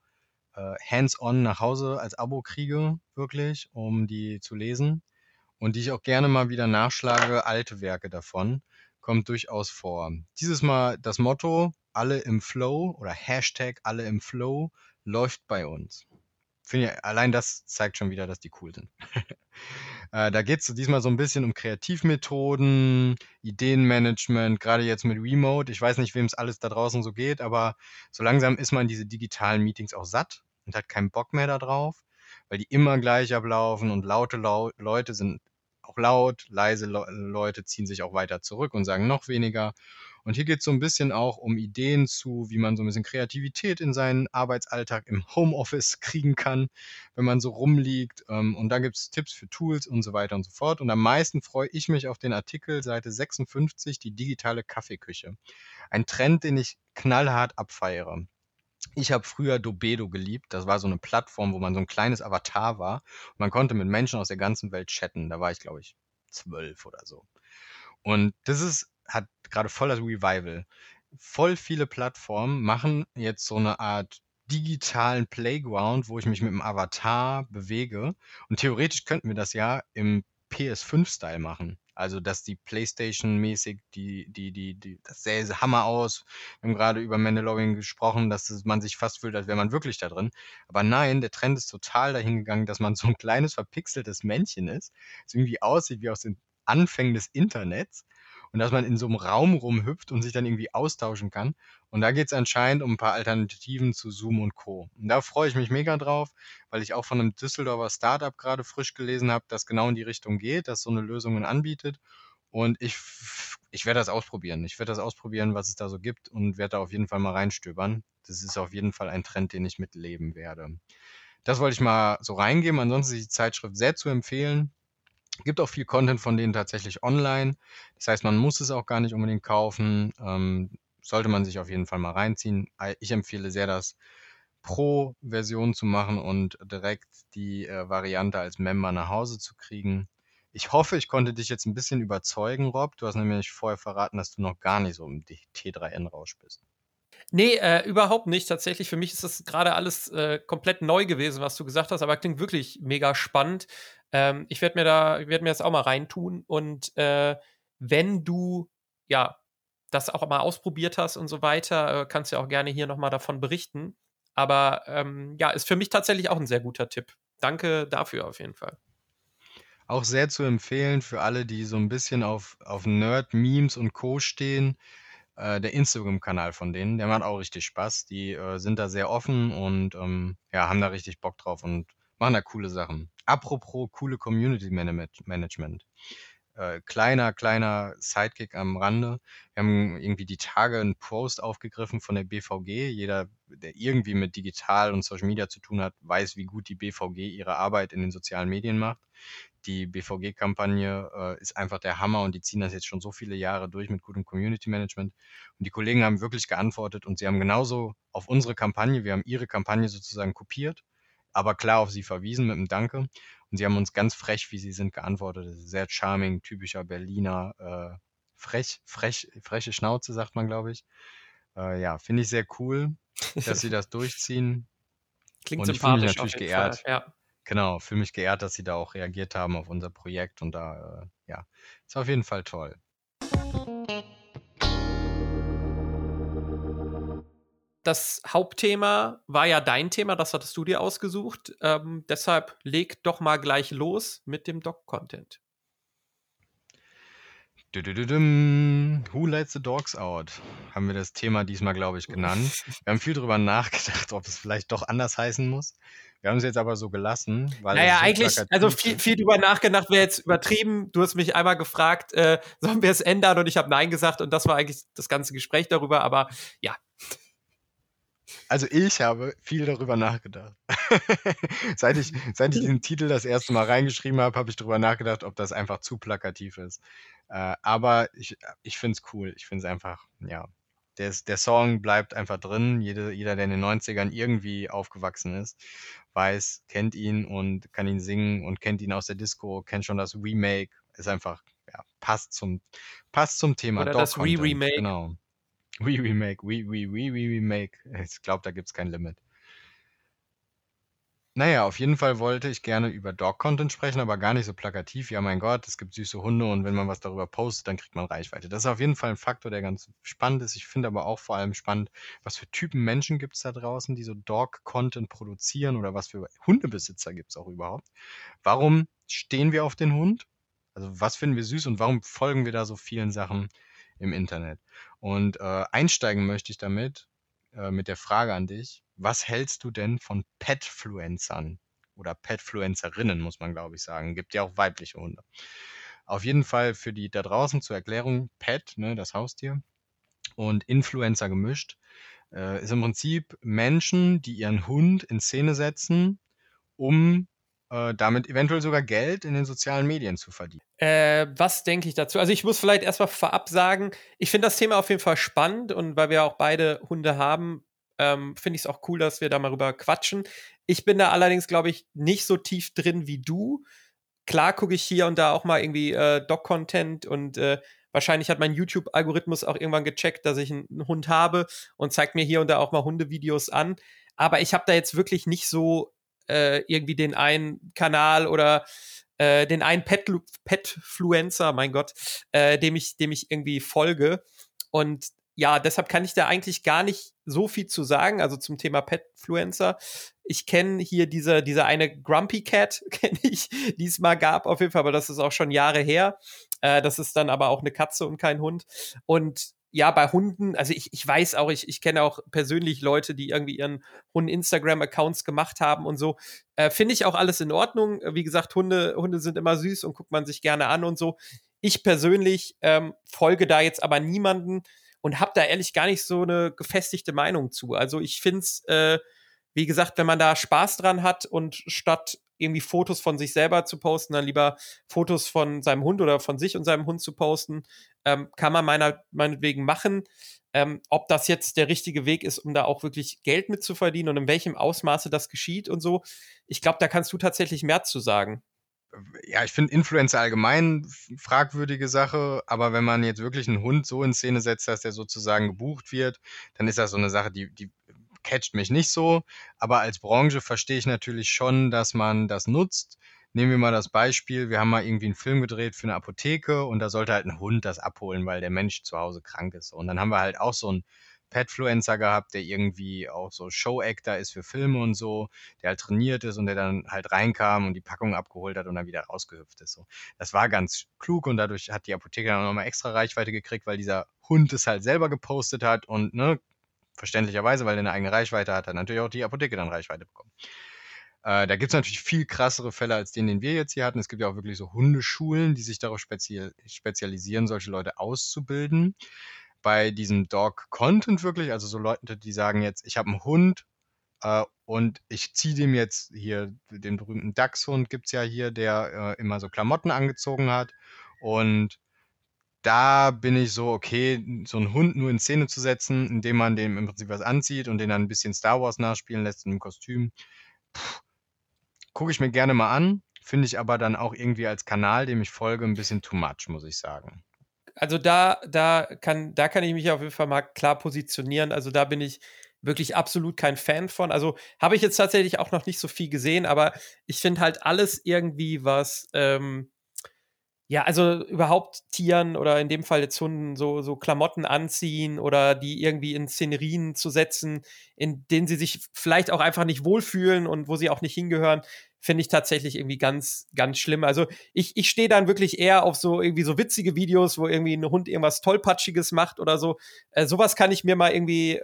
äh, hands-on nach Hause als Abo kriege, wirklich, um die zu lesen. Und die ich auch gerne mal wieder nachschlage, alte Werke davon. Kommt durchaus vor. Dieses Mal das Motto, alle im Flow oder Hashtag alle im Flow läuft bei uns. Finde ich, allein das zeigt schon wieder, dass die cool sind. [laughs] Äh, da geht es diesmal so ein bisschen um Kreativmethoden, Ideenmanagement, gerade jetzt mit Remote. Ich weiß nicht, wem es alles da draußen so geht, aber so langsam ist man diese digitalen Meetings auch satt und hat keinen Bock mehr darauf, weil die immer gleich ablaufen und laute Lau Leute sind auch laut, leise Le Leute ziehen sich auch weiter zurück und sagen noch weniger. Und hier geht es so ein bisschen auch um Ideen zu, wie man so ein bisschen Kreativität in seinen Arbeitsalltag im Homeoffice [laughs] kriegen kann, wenn man so rumliegt. Ähm, und da gibt es Tipps für Tools und so weiter und so fort. Und am meisten freue ich mich auf den Artikel Seite 56, die digitale Kaffeeküche. Ein Trend, den ich knallhart abfeiere. Ich habe früher Dobedo geliebt. Das war so eine Plattform, wo man so ein kleines Avatar war. Man konnte mit Menschen aus der ganzen Welt chatten. Da war ich, glaube ich, zwölf oder so. Und das ist hat gerade voll das Revival. Voll viele Plattformen machen jetzt so eine Art digitalen Playground, wo ich mich mit dem Avatar bewege. Und theoretisch könnten wir das ja im PS5-Style machen. Also, dass die PlayStation-mäßig, die, die, die, die, das sähe Hammer aus. Wir haben gerade über Mandalorian gesprochen, dass man sich fast fühlt, als wäre man wirklich da drin. Aber nein, der Trend ist total dahin gegangen, dass man so ein kleines verpixeltes Männchen ist, das irgendwie aussieht wie aus den Anfängen des Internets und dass man in so einem Raum rumhüpft und sich dann irgendwie austauschen kann. Und da geht es anscheinend um ein paar Alternativen zu Zoom und Co. Und da freue ich mich mega drauf, weil ich auch von einem Düsseldorfer Startup gerade frisch gelesen habe, das genau in die Richtung geht, das so eine Lösungen anbietet. Und ich, ich werde das ausprobieren. Ich werde das ausprobieren, was es da so gibt und werde da auf jeden Fall mal reinstöbern. Das ist auf jeden Fall ein Trend, den ich mitleben werde. Das wollte ich mal so reingeben. Ansonsten ist die Zeitschrift sehr zu empfehlen. Gibt auch viel Content von denen tatsächlich online. Das heißt, man muss es auch gar nicht unbedingt kaufen. Ähm, sollte man sich auf jeden Fall mal reinziehen. Ich empfehle sehr, das Pro-Version zu machen und direkt die äh, Variante als Member nach Hause zu kriegen. Ich hoffe, ich konnte dich jetzt ein bisschen überzeugen, Rob. Du hast nämlich vorher verraten, dass du noch gar nicht so im T3N-Rausch bist. Nee, äh, überhaupt nicht. Tatsächlich, für mich ist das gerade alles äh, komplett neu gewesen, was du gesagt hast, aber klingt wirklich mega spannend. Ähm, ich werde mir da, werde mir das auch mal reintun. Und äh, wenn du ja das auch mal ausprobiert hast und so weiter, äh, kannst du ja auch gerne hier nochmal davon berichten. Aber ähm, ja, ist für mich tatsächlich auch ein sehr guter Tipp. Danke dafür auf jeden Fall. Auch sehr zu empfehlen für alle, die so ein bisschen auf, auf Nerd-Memes und Co. stehen. Äh, der Instagram-Kanal von denen, der macht auch richtig Spaß. Die äh, sind da sehr offen und ähm, ja, haben da richtig Bock drauf und machen da coole Sachen. Apropos coole Community Management äh, kleiner, kleiner Sidekick am Rande. Wir haben irgendwie die Tage einen Post aufgegriffen von der BVG. Jeder, der irgendwie mit digital und Social Media zu tun hat, weiß, wie gut die BVG ihre Arbeit in den sozialen Medien macht. Die BVG-Kampagne äh, ist einfach der Hammer und die ziehen das jetzt schon so viele Jahre durch mit gutem Community Management. Und die Kollegen haben wirklich geantwortet und sie haben genauso auf unsere Kampagne, wir haben ihre Kampagne sozusagen kopiert, aber klar auf sie verwiesen mit einem Danke. Und sie haben uns ganz frech, wie sie sind, geantwortet. Sehr charming, typischer Berliner, äh, frech, frech, freche Schnauze, sagt man, glaube ich. Äh, ja, finde ich sehr cool, [laughs] dass sie das durchziehen. Klingt und ich fühle mich sympathisch auf natürlich jeden geehrt. Fall. Ja. Genau, fühle mich geehrt, dass sie da auch reagiert haben auf unser Projekt und da, äh, ja, ist auf jeden Fall toll. Das Hauptthema war ja dein Thema, das hattest du dir ausgesucht. Ähm, deshalb leg doch mal gleich los mit dem Doc-Content. Who lets the dogs out? Haben wir das Thema diesmal, glaube ich, genannt. Wir haben viel drüber nachgedacht, ob es vielleicht doch anders heißen muss. Wir haben es jetzt aber so gelassen, weil. Naja, eigentlich, also viel, viel drüber nachgedacht wäre jetzt übertrieben. Du hast mich einmal gefragt, äh, sollen wir es ändern? Und ich habe Nein gesagt und das war eigentlich das ganze Gespräch darüber. Aber ja, Also ich habe viel darüber nachgedacht. [laughs] seit, ich, seit ich diesen Titel das erste Mal reingeschrieben habe, habe ich darüber nachgedacht, ob das einfach zu plakativ ist. Äh, aber ich, ich finde es cool. Ich finde es einfach, ja. Der, der Song bleibt einfach drin. Jede, jeder, der in den 90ern irgendwie aufgewachsen ist, weiß, kennt ihn und kann ihn singen und kennt ihn aus der Disco, kennt schon das Remake. Ist einfach, ja, passt zum, passt zum Thema. Oder Dog das Re-Remake. Genau. Re-Remake, Re-Re-Re-Remake. Ich glaube, da gibt es kein Limit. Naja, auf jeden Fall wollte ich gerne über Dog-Content sprechen, aber gar nicht so plakativ. Ja, mein Gott, es gibt süße Hunde und wenn man was darüber postet, dann kriegt man Reichweite. Das ist auf jeden Fall ein Faktor, der ganz spannend ist. Ich finde aber auch vor allem spannend, was für Typen Menschen gibt es da draußen, die so Dog-Content produzieren oder was für Hundebesitzer gibt es auch überhaupt. Warum stehen wir auf den Hund? Also was finden wir süß und warum folgen wir da so vielen Sachen im Internet? Und äh, einsteigen möchte ich damit, äh, mit der Frage an dich, was hältst du denn von Petfluencern? Oder Petfluencerinnen, muss man glaube ich sagen. Gibt ja auch weibliche Hunde. Auf jeden Fall für die da draußen zur Erklärung, Pet, ne, das Haustier, und Influencer gemischt, äh, ist im Prinzip Menschen, die ihren Hund in Szene setzen, um äh, damit eventuell sogar Geld in den sozialen Medien zu verdienen. Äh, was denke ich dazu? Also ich muss vielleicht erstmal vorab sagen, ich finde das Thema auf jeden Fall spannend und weil wir auch beide Hunde haben, ähm, finde ich es auch cool, dass wir da mal rüber quatschen. Ich bin da allerdings, glaube ich, nicht so tief drin wie du. Klar gucke ich hier und da auch mal irgendwie äh, Doc-Content und äh, wahrscheinlich hat mein YouTube-Algorithmus auch irgendwann gecheckt, dass ich einen, Hund habe und zeigt mir hier und da auch mal Hundevideos an. Aber ich habe da jetzt wirklich nicht so äh, irgendwie den einen Kanal oder äh, den einen Pet Petfluencer, mein Gott, äh, dem ich, dem ich irgendwie folge. Und ja, deshalb kann ich da eigentlich gar nicht so viel zu sagen, also zum Thema Petfluencer. Ich kenne hier diese, diese eine Grumpy Cat, [laughs] kenne ich, die es mal gab auf jeden Fall, aber das ist auch schon Jahre her. Äh, das ist dann aber auch eine Katze und kein Hund. Und ja, bei Hunden, also ich, ich weiß auch, ich, ich kenne auch persönlich Leute, die irgendwie ihren Hunden-Instagram-Accounts gemacht haben und so. Äh, Finde ich auch alles in Ordnung. Wie gesagt, Hunde, Hunde sind immer süß und guckt man sich gerne an und so. Ich persönlich ähm, folge da jetzt aber niemanden und habe da ehrlich gar nicht so eine gefestigte Meinung zu. Also ich finde es, äh, wie gesagt, wenn man da Spaß dran hat und statt irgendwie Fotos von sich selber zu posten, dann lieber Fotos von seinem Hund oder von sich und seinem Hund zu posten, ähm, kann man meiner, meinetwegen machen. Ähm, ob das jetzt der richtige Weg ist, um da auch wirklich Geld mit zu verdienen und in welchem Ausmaße das geschieht und so, ich glaube, da kannst du tatsächlich mehr zu sagen. Ja, ich finde Influencer allgemein fragwürdige Sache, aber wenn man jetzt wirklich einen Hund so in Szene setzt, dass der sozusagen gebucht wird, dann ist das so eine Sache, die, die catcht mich nicht so. Aber als Branche verstehe ich natürlich schon, dass man das nutzt. Nehmen wir mal das Beispiel, wir haben mal irgendwie einen Film gedreht für eine Apotheke und da sollte halt ein Hund das abholen, weil der Mensch zu Hause krank ist. Und dann haben wir halt auch so einen Petfluencer gehabt, der irgendwie auch so Show-Actor ist für Filme und so, der halt trainiert ist und der dann halt reinkam und die Packung abgeholt hat und dann wieder rausgehüpft ist. So. Das war ganz klug und dadurch hat die Apotheke dann nochmal extra Reichweite gekriegt, weil dieser Hund es halt selber gepostet hat und ne, verständlicherweise, weil er eine eigene Reichweite hat, hat natürlich auch die Apotheke dann Reichweite bekommen. Äh, da gibt es natürlich viel krassere Fälle als den, den wir jetzt hier hatten. Es gibt ja auch wirklich so Hundeschulen, die sich darauf spezial spezialisieren, solche Leute auszubilden bei diesem Dog-Content wirklich, also so Leute, die sagen jetzt, ich habe einen Hund äh, und ich ziehe dem jetzt hier, den berühmten Dachshund gibt es ja hier, der äh, immer so Klamotten angezogen hat. Und da bin ich so, okay, so einen Hund nur in Szene zu setzen, indem man dem im Prinzip was anzieht und den dann ein bisschen Star Wars nachspielen lässt in einem Kostüm, gucke ich mir gerne mal an, finde ich aber dann auch irgendwie als Kanal, dem ich folge, ein bisschen too much, muss ich sagen also da, da kann, da kann ich mich auf jeden Fall mal klar positionieren. Also da bin ich wirklich absolut kein Fan von. Also habe ich jetzt tatsächlich auch noch nicht so viel gesehen, aber ich finde halt alles irgendwie, was ähm, ja, also überhaupt Tieren oder in dem Fall jetzt Hunden so, so Klamotten anziehen oder die irgendwie in Szenerien zu setzen, in denen sie sich vielleicht auch einfach nicht wohlfühlen und wo sie auch nicht hingehören, finde ich tatsächlich irgendwie ganz, ganz schlimm. Also ich, ich stehe dann wirklich eher auf so irgendwie so witzige Videos, wo irgendwie ein Hund irgendwas Tollpatschiges macht oder so. Äh, sowas kann ich mir mal irgendwie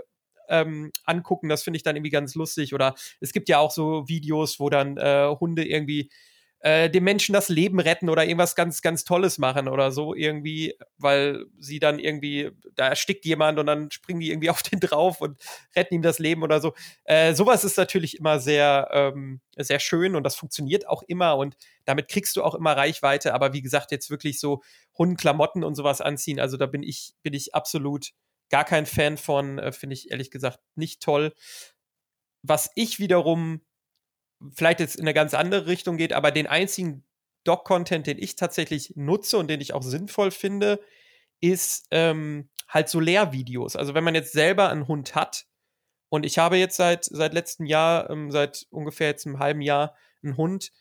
ähm, angucken. Das finde ich dann irgendwie ganz lustig. Oder es gibt ja auch so Videos, wo dann äh, Hunde irgendwie äh, dem Menschen das Leben retten oder irgendwas ganz, ganz Tolles machen oder so irgendwie, weil sie dann irgendwie, da erstickt jemand und dann springen die irgendwie [laughs] auf den drauf und retten ihm das Leben oder so. Äh, sowas ist natürlich immer sehr, ähm, sehr schön und das funktioniert auch immer und damit kriegst du auch immer Reichweite, aber wie gesagt, jetzt wirklich so Hundenklamotten und sowas anziehen, also da bin ich, bin ich absolut gar kein Fan von, äh, finde ich ehrlich gesagt nicht toll. Was ich wiederum vielleicht jetzt in eine ganz andere Richtung geht, aber den einzigen Doc-Content, den ich tatsächlich nutze und den ich auch sinnvoll finde, ist ähm, halt so Lehrvideos. Also wenn man jetzt selber einen Hund hat und ich habe jetzt seit, seit letztem Jahr, ähm, seit ungefähr jetzt einem halben Jahr einen Hund,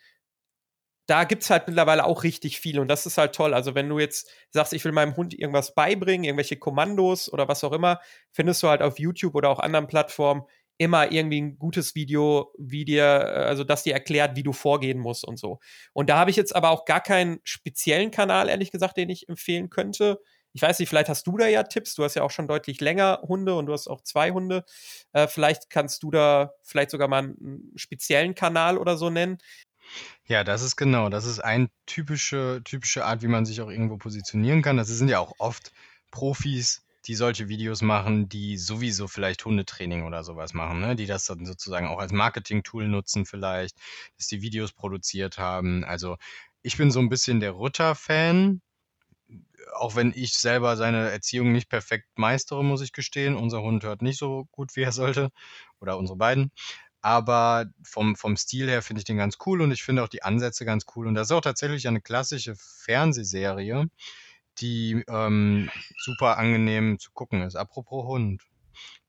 da gibt es halt mittlerweile auch richtig viel und das ist halt toll. Also wenn du jetzt sagst, ich will meinem Hund irgendwas beibringen, irgendwelche Kommandos oder was auch immer, findest du halt auf YouTube oder auch anderen Plattformen immer irgendwie ein gutes Video, wie dir, äh, also das dir erklärt, wie du vorgehen musst und so. Und da habe ich jetzt aber auch gar keinen speziellen Kanal, ehrlich gesagt, den ich empfehlen könnte. Ich weiß nicht, vielleicht hast du da ja Tipps. Du hast ja auch schon deutlich länger Hunde und du hast auch zwei Hunde. Äh, vielleicht kannst du da vielleicht sogar mal einen speziellen Kanal oder so nennen. Ja, das ist genau. Das ist eine typische, typische Art, wie man sich auch irgendwo positionieren kann. Das sind ja auch oft Profis, die solche Videos machen, die sowieso vielleicht Hundetraining oder sowas machen, ne? die das dann sozusagen auch als Marketing-Tool nutzen vielleicht, dass die Videos produziert haben. Also ich bin so ein bisschen der Rutter-Fan, auch wenn ich selber seine Erziehung nicht perfekt meistere, muss ich gestehen. Unser Hund hört nicht so gut, wie er sollte. Oder unsere beiden. Aber vom, vom Stil her finde ich den ganz cool und ich finde auch die Ansätze ganz cool. Und das ist auch tatsächlich eine klassische Fernsehserie, die ähm, super angenehm zu gucken ist. Apropos Hund.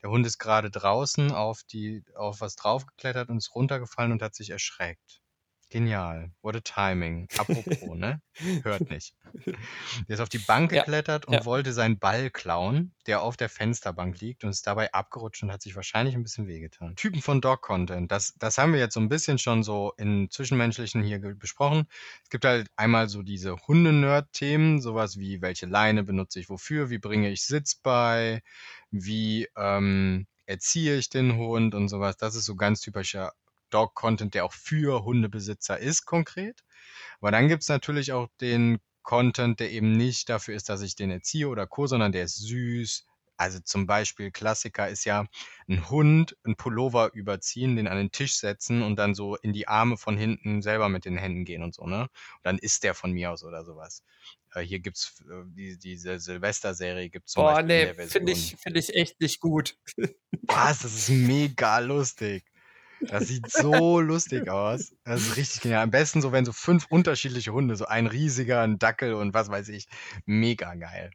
Der Hund ist gerade draußen auf, die, auf was draufgeklettert und ist runtergefallen und hat sich erschreckt. Genial. What a timing. Apropos, ne? Hört [laughs] nicht. Der ist auf die Bank Ja, geklettert und ja. wollte seinen Ball klauen, der auf der Fensterbank liegt und ist dabei abgerutscht und hat sich wahrscheinlich ein bisschen wehgetan. Typen von Dog-Content, das, das haben wir jetzt so ein bisschen schon so in Zwischenmenschlichen hier besprochen. Es gibt halt einmal so diese Hunde-Nerd-Themen, sowas wie, welche Leine benutze ich wofür, wie bringe ich Sitz bei, wie ähm, erziehe ich den Hund und sowas. Das ist so ganz typischer Dog-Content, der auch für Hundebesitzer ist konkret. Aber dann gibt es natürlich auch den Content, der eben nicht dafür ist, dass ich den erziehe oder co, sondern der ist süß. Also zum Beispiel Klassiker ist ja ein Hund, ein Pullover überziehen, den an den Tisch setzen und dann so in die Arme von hinten selber mit den Händen gehen und so, ne? Und dann ist der von mir aus oder sowas. Äh, hier gibt's äh, die, diese Silvester-Serie gibt's zum Boah, Beispiel nee, finde ich, finde ich echt nicht gut. Was? Das ist mega lustig. Das sieht so lustig aus. Das ist richtig genial. Am besten so, wenn so fünf unterschiedliche Hunde, so ein riesiger, ein Dackel und was weiß ich. Mega geil.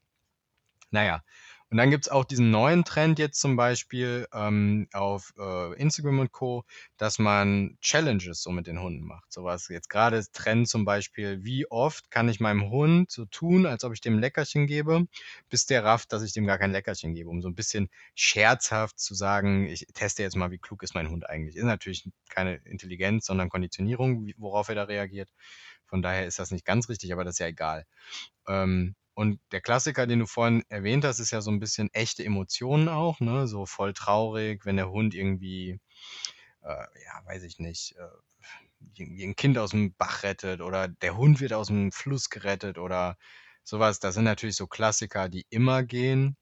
Naja, und dann gibt's auch diesen neuen Trend jetzt zum Beispiel ähm, auf äh, Instagram und Co., dass man Challenges so mit den Hunden macht. Sowas jetzt gerade ist Trend zum Beispiel, wie oft kann ich meinem Hund so tun, als ob ich dem Leckerchen gebe, bis der rafft, dass ich dem gar kein Leckerchen gebe, um so ein bisschen scherzhaft zu sagen, ich teste jetzt mal, wie klug ist mein Hund eigentlich. Ist natürlich keine Intelligenz, sondern Konditionierung, worauf er da reagiert. Von daher ist das nicht ganz richtig, aber das ist ja egal. Ähm, und der Klassiker, den du vorhin erwähnt hast, ist ja so ein bisschen echte Emotionen auch, ne? So voll traurig, wenn der Hund irgendwie, äh, ja, weiß ich nicht, äh, ein Kind aus dem Bach rettet oder der Hund wird aus dem Fluss gerettet oder sowas. Das sind natürlich so Klassiker, die immer gehen.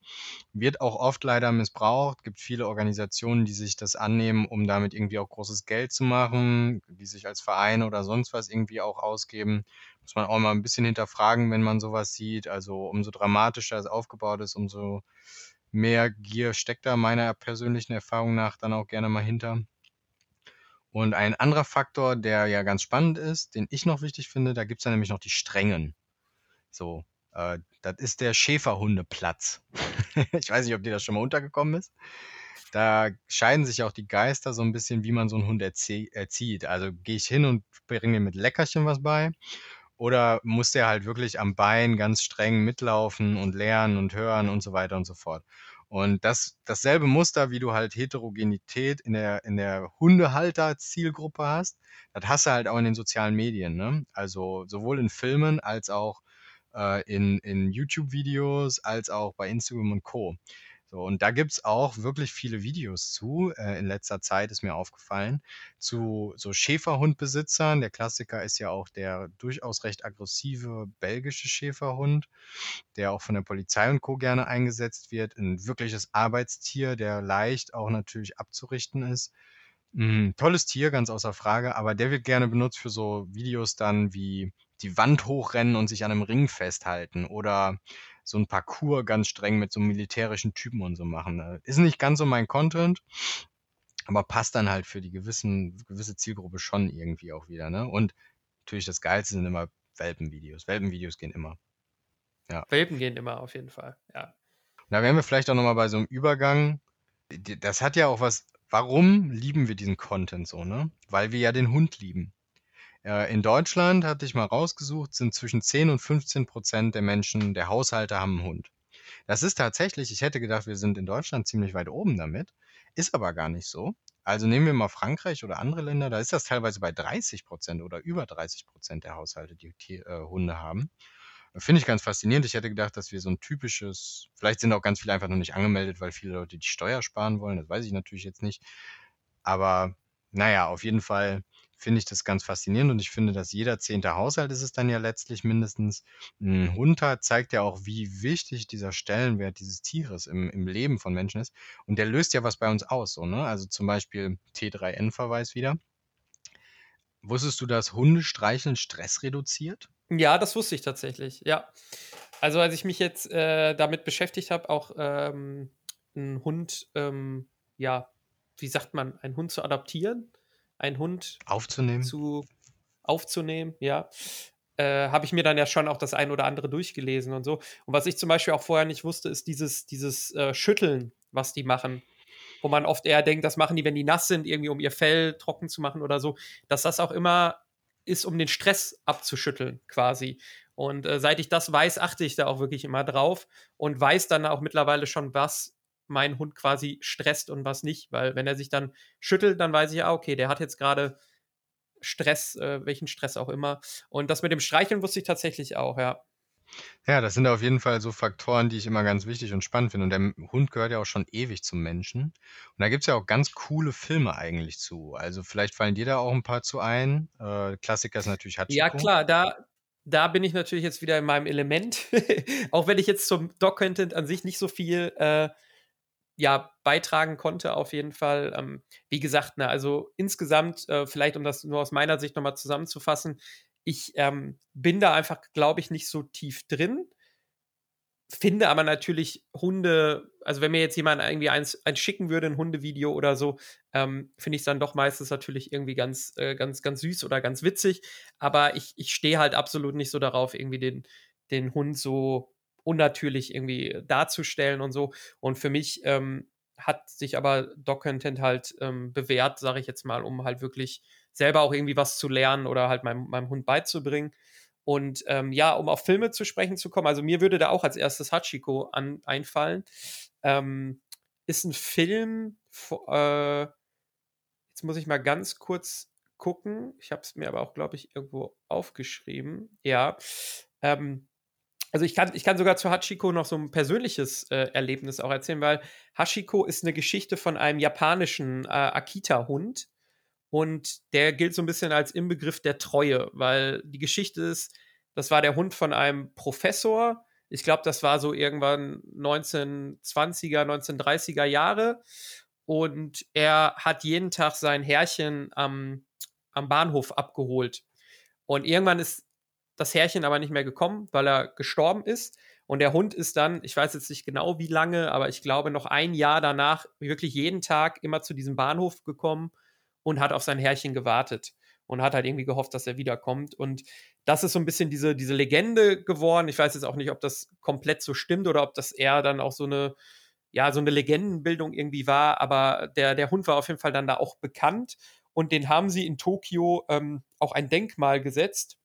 Wird auch oft leider missbraucht. Gibt viele Organisationen, die sich das annehmen, um damit irgendwie auch großes Geld zu machen, die sich als Verein oder sonst was irgendwie auch ausgeben muss man auch mal ein bisschen hinterfragen, wenn man sowas sieht. Also umso dramatischer es aufgebaut ist, umso mehr Gier steckt da meiner persönlichen Erfahrung nach dann auch gerne mal hinter. Und ein anderer Faktor, der ja ganz spannend ist, den ich noch wichtig finde, da gibt es ja nämlich noch die Strengen. So, äh, das ist der Schäferhundeplatz. [laughs] ich weiß nicht, ob dir das schon mal untergekommen ist. Da scheiden sich auch die Geister so ein bisschen, wie man so einen Hund erzieht. Also gehe ich hin und bringe ihm mit Leckerchen was bei oder muss der halt wirklich am Bein ganz streng mitlaufen und lernen und hören und so weiter und so fort? Und das, dasselbe Muster, wie du halt Heterogenität in der, in der Hundehalter-Zielgruppe hast, das hast du halt auch in den sozialen Medien. Ne? Also sowohl in Filmen als auch äh, in, in YouTube-Videos, als auch bei Instagram und Co. So, und da gibt es auch wirklich viele Videos zu. Äh, in letzter Zeit ist mir aufgefallen, zu so Schäferhundbesitzern. Der Klassiker ist ja auch der durchaus recht aggressive belgische Schäferhund, der auch von der Polizei und Co. gerne eingesetzt wird. Ein wirkliches Arbeitstier, der leicht auch natürlich abzurichten ist. Mm, tolles Tier, ganz außer Frage, aber der wird gerne benutzt für so Videos dann wie die Wand hochrennen und sich an einem Ring festhalten oder so ein Parcours ganz streng mit so militärischen Typen und so machen. Ne? Ist nicht ganz so mein Content, aber passt dann halt für die gewissen, gewisse Zielgruppe schon irgendwie auch wieder. Ne? Und natürlich das Geilste sind immer Welpenvideos. Welpenvideos gehen immer. Ja. Welpen gehen immer auf jeden Fall, ja. Da wären wir vielleicht auch nochmal bei so einem Übergang. Das hat ja auch was, warum lieben wir diesen Content so, ne? Weil wir ja den Hund lieben. Äh, in Deutschland, hatte ich mal rausgesucht, sind zwischen 10 und 15 Prozent der Menschen, der Haushalte haben einen Hund. Das ist tatsächlich, ich hätte gedacht, wir sind in Deutschland ziemlich weit oben damit, ist aber gar nicht so. Also nehmen wir mal Frankreich oder andere Länder, da ist das teilweise bei 30 Prozent oder über 30 Prozent der Haushalte, die Tier, äh, Hunde haben. Finde ich ganz faszinierend. Ich hätte gedacht, dass wir so ein typisches, vielleicht sind auch ganz viele einfach noch nicht angemeldet, weil viele Leute die Steuer sparen wollen. Das weiß ich natürlich jetzt nicht. Aber naja, auf jeden Fall finde ich das ganz faszinierend und ich finde, dass jeder zehnte Haushalt ist es dann ja letztlich mindestens. Ein Hund hat, zeigt ja auch, wie wichtig dieser Stellenwert dieses Tieres im, im Leben von Menschen ist. Und der löst ja was bei uns aus, so, ne? Also zum Beispiel T3N-Verweis wieder. Wusstest du, dass Hundestreicheln Stress reduziert? Ja, das wusste ich tatsächlich, ja. Also als ich mich jetzt äh, damit beschäftigt habe, auch ähm, einen Hund, ähm, ja, wie sagt man, einen Hund zu adaptieren, einen Hund aufzunehmen. Zu, aufzunehmen, ja. Äh, habe ich mir dann ja schon auch das ein oder andere durchgelesen und so. Und was ich zum Beispiel auch vorher nicht wusste, ist dieses, dieses äh, Schütteln, was die machen. Wo man oft eher denkt, das machen die, wenn die nass sind, irgendwie um ihr Fell trocken zu machen oder so. Dass das auch immer ist, um den Stress abzuschütteln, quasi. Und äh, seit ich das weiß, achte ich da auch wirklich immer drauf und weiß dann auch mittlerweile schon, was mein Hund quasi stresst und was nicht. Weil wenn er sich dann schüttelt, dann weiß ich, ah, okay, der hat jetzt gerade Stress, äh, welchen Stress auch immer. Und das mit dem Streicheln wusste ich tatsächlich auch, ja. Ja, das sind auf jeden Fall so Faktoren, die ich immer ganz wichtig und spannend finde. Und der Hund gehört ja auch schon ewig zum Menschen. Und da gibt es ja auch ganz coole Filme eigentlich zu. Also vielleicht fallen dir da auch ein paar zu ein. Äh, Klassiker ist natürlich Hachiko. Ja, klar, da, da bin ich natürlich jetzt wieder in meinem Element. [laughs] auch wenn ich jetzt zum Doc-Content an sich nicht so viel äh, ja, beitragen konnte, auf jeden Fall. Ähm, wie gesagt, ne, also insgesamt, äh, vielleicht um das nur aus meiner Sicht nochmal zusammenzufassen, ich ähm, bin da einfach, glaube ich, nicht so tief drin. finde aber natürlich Hunde, also wenn mir jetzt jemand irgendwie eins, eins schicken würde, ein Hundevideo oder so, ähm, finde ich es dann doch meistens natürlich irgendwie ganz, äh, ganz, ganz süß oder ganz witzig. Aber ich, ich stehe halt absolut nicht so darauf, irgendwie den, den Hund so unnatürlich irgendwie darzustellen und so. Und für mich ähm, hat sich aber Doc-Content halt ähm, bewährt, sage ich jetzt mal, um halt wirklich selber auch irgendwie was zu lernen oder halt meinem, meinem Hund beizubringen. Und ähm, ja, um auf Filme zu sprechen zu kommen, also mir würde da auch als erstes Hachiko an, einfallen. Ähm, ist ein Film, äh, jetzt muss ich mal ganz kurz gucken. Ich habe es mir aber auch, glaube ich, irgendwo aufgeschrieben. Ja. Ähm, also ich kann, ich kann sogar zu Hachiko noch so ein persönliches äh, Erlebnis auch erzählen, weil Hachiko ist eine Geschichte von einem japanischen äh, Akita-Hund, und der gilt so ein bisschen als Inbegriff der Treue, weil die Geschichte ist, das war der Hund von einem Professor. Ich glaube, das war so irgendwann 1920er, 1930er Jahre. Und er hat jeden Tag sein Herrchen am, am Bahnhof abgeholt. Und irgendwann ist das Herrchen aber nicht mehr gekommen, weil er gestorben ist. Und der Hund ist dann, ich weiß jetzt nicht genau wie lange, aber ich glaube noch ein Jahr danach wirklich jeden Tag immer zu diesem Bahnhof gekommen und hat auf sein Herrchen gewartet und hat halt irgendwie gehofft, dass er wiederkommt. Und das ist so ein bisschen diese, diese Legende geworden. Ich weiß jetzt auch nicht, ob das komplett so stimmt oder ob das eher dann auch so eine, ja, so eine Legendenbildung irgendwie war. Aber der, der Hund war auf jeden Fall dann da auch bekannt. Und den haben sie in Tokio ähm, auch ein Denkmal gesetzt.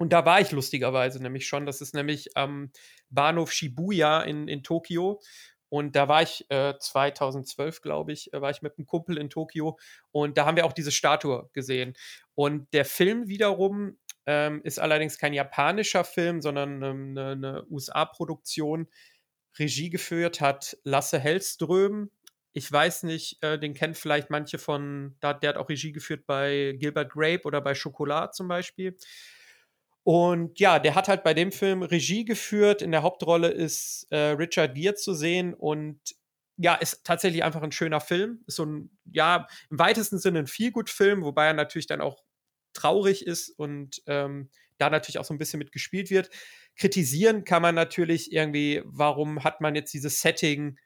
Und da war ich lustigerweise nämlich schon. Das ist nämlich am Bahnhof Shibuya in, in Tokio. Und da war ich äh, 2012, glaube ich, äh, war ich mit einem Kumpel in Tokio und da haben wir auch diese Statue gesehen. Und der Film wiederum ähm, ist allerdings kein japanischer Film, sondern ähm, eine, eine USA-Produktion. Regie geführt hat Lasse Hellström. Ich weiß nicht, äh, den kennt vielleicht manche von, der hat auch Regie geführt bei Gilbert Grape oder bei Schokolade zum Beispiel. Und ja, der hat halt bei dem Film Regie geführt. In der Hauptrolle ist äh, Richard Gere zu sehen und ja, ist tatsächlich einfach ein schöner Film. Ist so ein, ja, im weitesten Sinne ein Feelgood-Film, wobei er natürlich dann auch traurig ist und ähm, da natürlich auch so ein bisschen mitgespielt wird. Kritisieren kann man natürlich irgendwie, warum hat man jetzt dieses Setting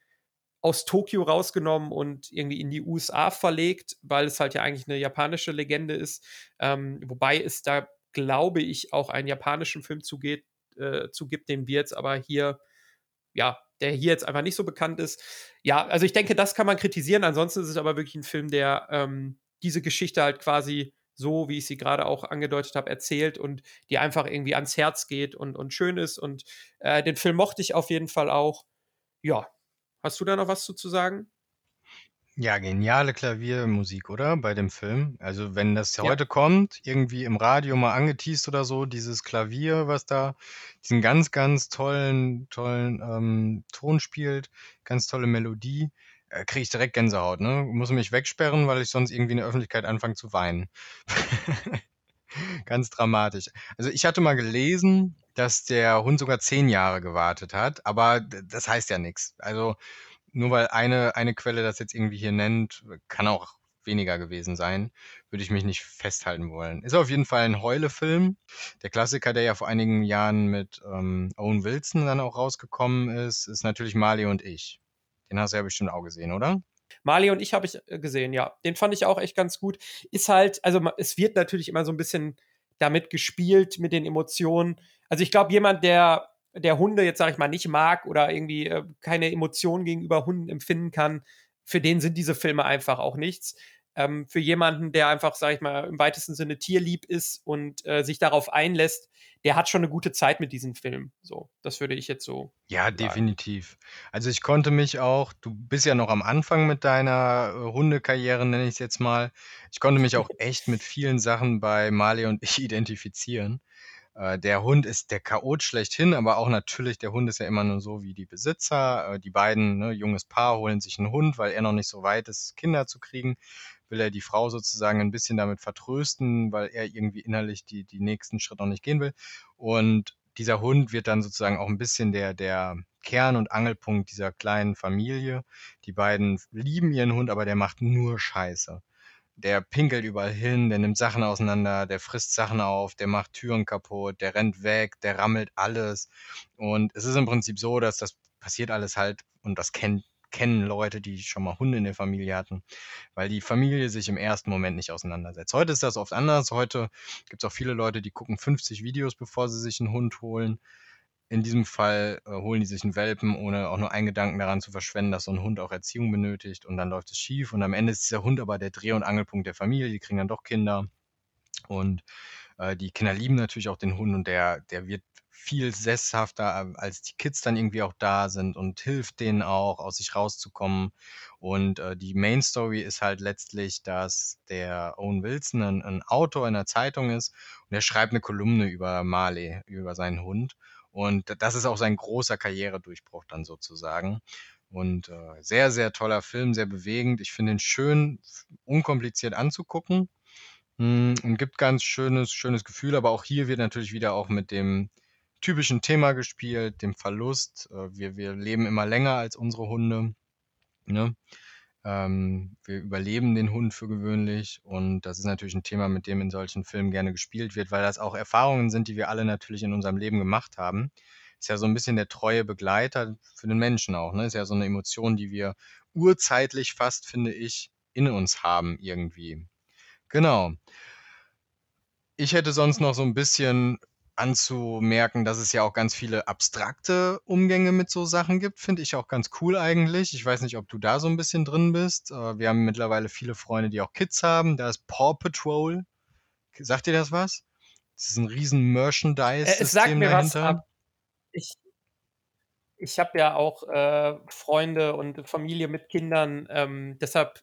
aus Tokio rausgenommen und irgendwie in die USA verlegt, weil es halt ja eigentlich eine japanische Legende ist. Ähm, wobei es da glaube ich, auch einen japanischen Film zugeht, äh, zugibt, den wir jetzt aber hier, ja, der hier jetzt einfach nicht so bekannt ist. Ja, also ich denke, das kann man kritisieren. Ansonsten ist es aber wirklich ein Film, der ähm, diese Geschichte halt quasi so, wie ich sie gerade auch angedeutet habe, erzählt und die einfach irgendwie ans Herz geht und, und schön ist. Und äh, den Film mochte ich auf jeden Fall auch. Ja. Hast du da noch was zu, zu sagen? Ja, geniale Klaviermusik, oder? Bei dem Film. Also, wenn das Ja. heute kommt, irgendwie im Radio mal angeteast oder so, dieses Klavier, was da diesen ganz, ganz tollen tollen, ähm, Ton spielt, ganz tolle Melodie, äh, kriege ich direkt Gänsehaut, ne? Muss mich wegsperren, weil ich sonst irgendwie in der Öffentlichkeit anfange zu weinen. [laughs] Ganz dramatisch. Also, ich hatte mal gelesen, dass der Hund sogar zehn Jahre gewartet hat, aber das heißt ja nichts. Also nur weil eine, eine Quelle das jetzt irgendwie hier nennt, kann auch weniger gewesen sein, würde ich mich nicht festhalten wollen. Ist auf jeden Fall ein Heule-Film. Der Klassiker, der ja vor einigen Jahren mit ähm, Owen Wilson dann auch rausgekommen ist, ist natürlich Marley und ich. Den hast du ja bestimmt auch gesehen, oder? Marley und ich habe ich äh, gesehen, ja. Den fand ich auch echt ganz gut. Ist halt, also es wird natürlich immer so ein bisschen damit gespielt, mit den Emotionen. Also ich glaube, jemand, der der Hunde jetzt, sage ich mal, nicht mag oder irgendwie äh, keine Emotionen gegenüber Hunden empfinden kann, für den sind diese Filme einfach auch nichts. Ähm, für jemanden, der einfach, sage ich mal, im weitesten Sinne tierlieb ist und äh, sich darauf einlässt, der hat schon eine gute Zeit mit diesem Film. So, das würde ich jetzt so. Ja, sagen. definitiv. Also ich konnte mich auch, du bist ja noch am Anfang mit deiner äh, Hundekarriere, nenne ich es jetzt mal. Ich konnte mich auch [laughs] echt mit vielen Sachen bei Marley und ich identifizieren. Äh, der Hund ist der Chaot schlechthin, aber auch natürlich, der Hund ist ja immer nur so wie die Besitzer. Äh, die beiden, ne, junges Paar, holen sich einen Hund, weil er noch nicht so weit ist, Kinder zu kriegen. Will er die Frau sozusagen ein bisschen damit vertrösten, weil er irgendwie innerlich die, die nächsten Schritte noch nicht gehen will. Und dieser Hund wird dann sozusagen auch ein bisschen der, der Kern- und Angelpunkt dieser kleinen Familie. Die beiden lieben ihren Hund, aber der macht nur Scheiße. Der pinkelt überall hin, der nimmt Sachen auseinander, der frisst Sachen auf, der macht Türen kaputt, der rennt weg, der rammelt alles. Und es ist im Prinzip so, dass das passiert alles halt, und das kennt, kennen Leute, die schon mal Hunde in der Familie hatten, weil die Familie sich im ersten Moment nicht auseinandersetzt. Heute ist das oft anders. Heute gibt es auch viele Leute, die gucken 50 Videos, bevor sie sich einen Hund holen. In diesem Fall äh, holen die sich einen Welpen, ohne auch nur einen Gedanken daran zu verschwenden, dass so ein Hund auch Erziehung benötigt und dann läuft es schief und am Ende ist dieser Hund aber der Dreh- und Angelpunkt der Familie, die kriegen dann doch Kinder und äh, die Kinder lieben natürlich auch den Hund und der, der wird viel sesshafter, äh, als die Kids dann irgendwie auch da sind und hilft denen auch, aus sich rauszukommen. Und äh, die Main Story ist halt letztlich, dass der Owen Wilson ein, ein Autor in der Zeitung ist und er schreibt eine Kolumne über Marley, über seinen Hund. Und das ist auch sein großer Karrieredurchbruch dann sozusagen. Und äh, sehr, sehr toller Film, sehr bewegend. Ich finde ihn schön, unkompliziert anzugucken hm, und gibt ganz schönes, schönes Gefühl. Aber auch hier wird natürlich wieder auch mit dem typischen Thema gespielt, dem Verlust. Äh, wir, wir leben immer länger als unsere Hunde. Ne? Ähm, wir überleben den Hund für gewöhnlich und das ist natürlich ein Thema, mit dem in solchen Filmen gerne gespielt wird, weil das auch Erfahrungen sind, die wir alle natürlich in unserem Leben gemacht haben. Ist ja so ein bisschen der treue Begleiter für den Menschen auch. Ne? Ist ja so eine Emotion, die wir urzeitlich fast, finde ich, in uns haben irgendwie. Genau. Ich hätte sonst noch so ein bisschen anzumerken, dass es ja auch ganz viele abstrakte Umgänge mit so Sachen gibt, finde ich auch ganz cool eigentlich. Ich weiß nicht, ob du da so ein bisschen drin bist. Äh, wir haben mittlerweile viele Freunde, die auch Kids haben. Da ist Paw Patrol. Sagt dir das was? Das ist ein riesen Merchandise-System Äh, es sagt mir was, dahinter. ab ich ich habe ja auch, äh, Freunde und Familie mit Kindern, ähm, deshalb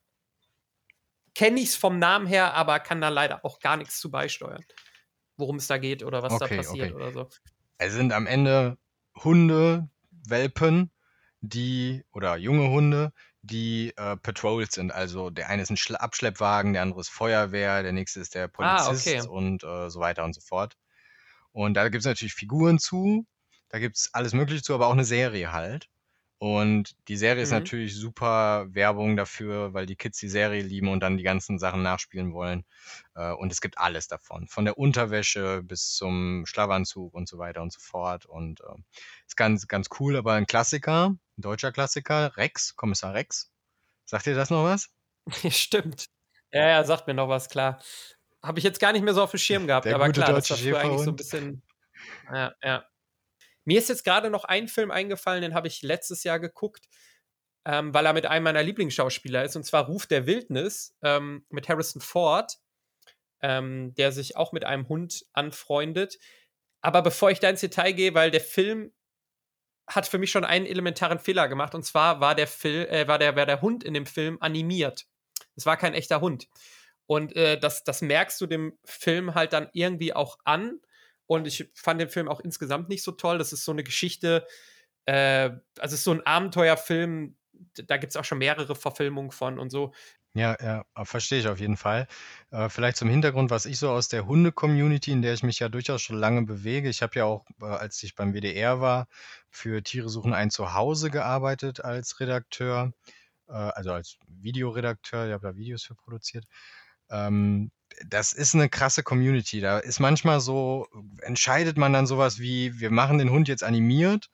kenne ich es vom Namen her, aber kann da leider auch gar nichts zu beisteuern worum es da geht oder was da Okay, passiert okay. oder so. Es sind am Ende Hunde, Welpen, die oder junge Hunde, die äh, Patrols sind. Also der eine ist ein Schla Abschleppwagen, der andere ist Feuerwehr, der nächste ist der Ah, Polizist okay. und äh, so weiter und so fort. Und da gibt es natürlich Figuren zu, da gibt es alles Mögliche zu, aber auch eine Serie halt. Und die Serie ist Mhm. natürlich super Werbung dafür, weil die Kids die Serie lieben und dann die ganzen Sachen nachspielen wollen. Äh, und es gibt alles davon. Von der Unterwäsche bis zum Schlafanzug und so weiter und so fort. Und äh, ist ganz, ganz cool, aber ein Klassiker, ein deutscher Klassiker, Rex, Kommissar Rex. Sagt ihr das noch was? [laughs] Stimmt. Ja, ja, sagt mir noch was, klar. Habe ich jetzt gar nicht mehr so auf dem Schirm [laughs] gehabt, Der aber gute klar, das war eigentlich so ein bisschen. Ja, ja. Mir ist jetzt gerade noch ein Film eingefallen, den habe ich letztes Jahr geguckt, ähm, weil er mit einem meiner Lieblingsschauspieler ist, und zwar Ruf der Wildnis ähm, mit Harrison Ford, ähm, der sich auch mit einem Hund anfreundet. Aber bevor ich da ins Detail gehe, weil der Film hat für mich schon einen elementaren Fehler gemacht, und zwar war der, Fil äh, war der, war der Hund in dem Film animiert. Es war kein echter Hund. Und äh, das, das merkst du dem Film halt dann irgendwie auch an. Und ich fand den Film auch insgesamt nicht so toll. Das ist so eine Geschichte, äh, also es ist so ein Abenteuerfilm, da gibt es auch schon mehrere Verfilmungen von und so. Ja, ja, äh, verstehe ich auf jeden Fall. Äh, vielleicht zum Hintergrund, was ich so aus der Hunde-Community, in der ich mich ja durchaus schon lange bewege. Ich habe ja auch, äh, als ich beim WDR war, für Tiere suchen ein Zuhause gearbeitet als Redakteur, äh, also als Videoredakteur. Ich habe da Videos für produziert. Ähm, das ist eine krasse Community. Da ist manchmal so, entscheidet man dann sowas wie, wir machen den Hund jetzt animiert,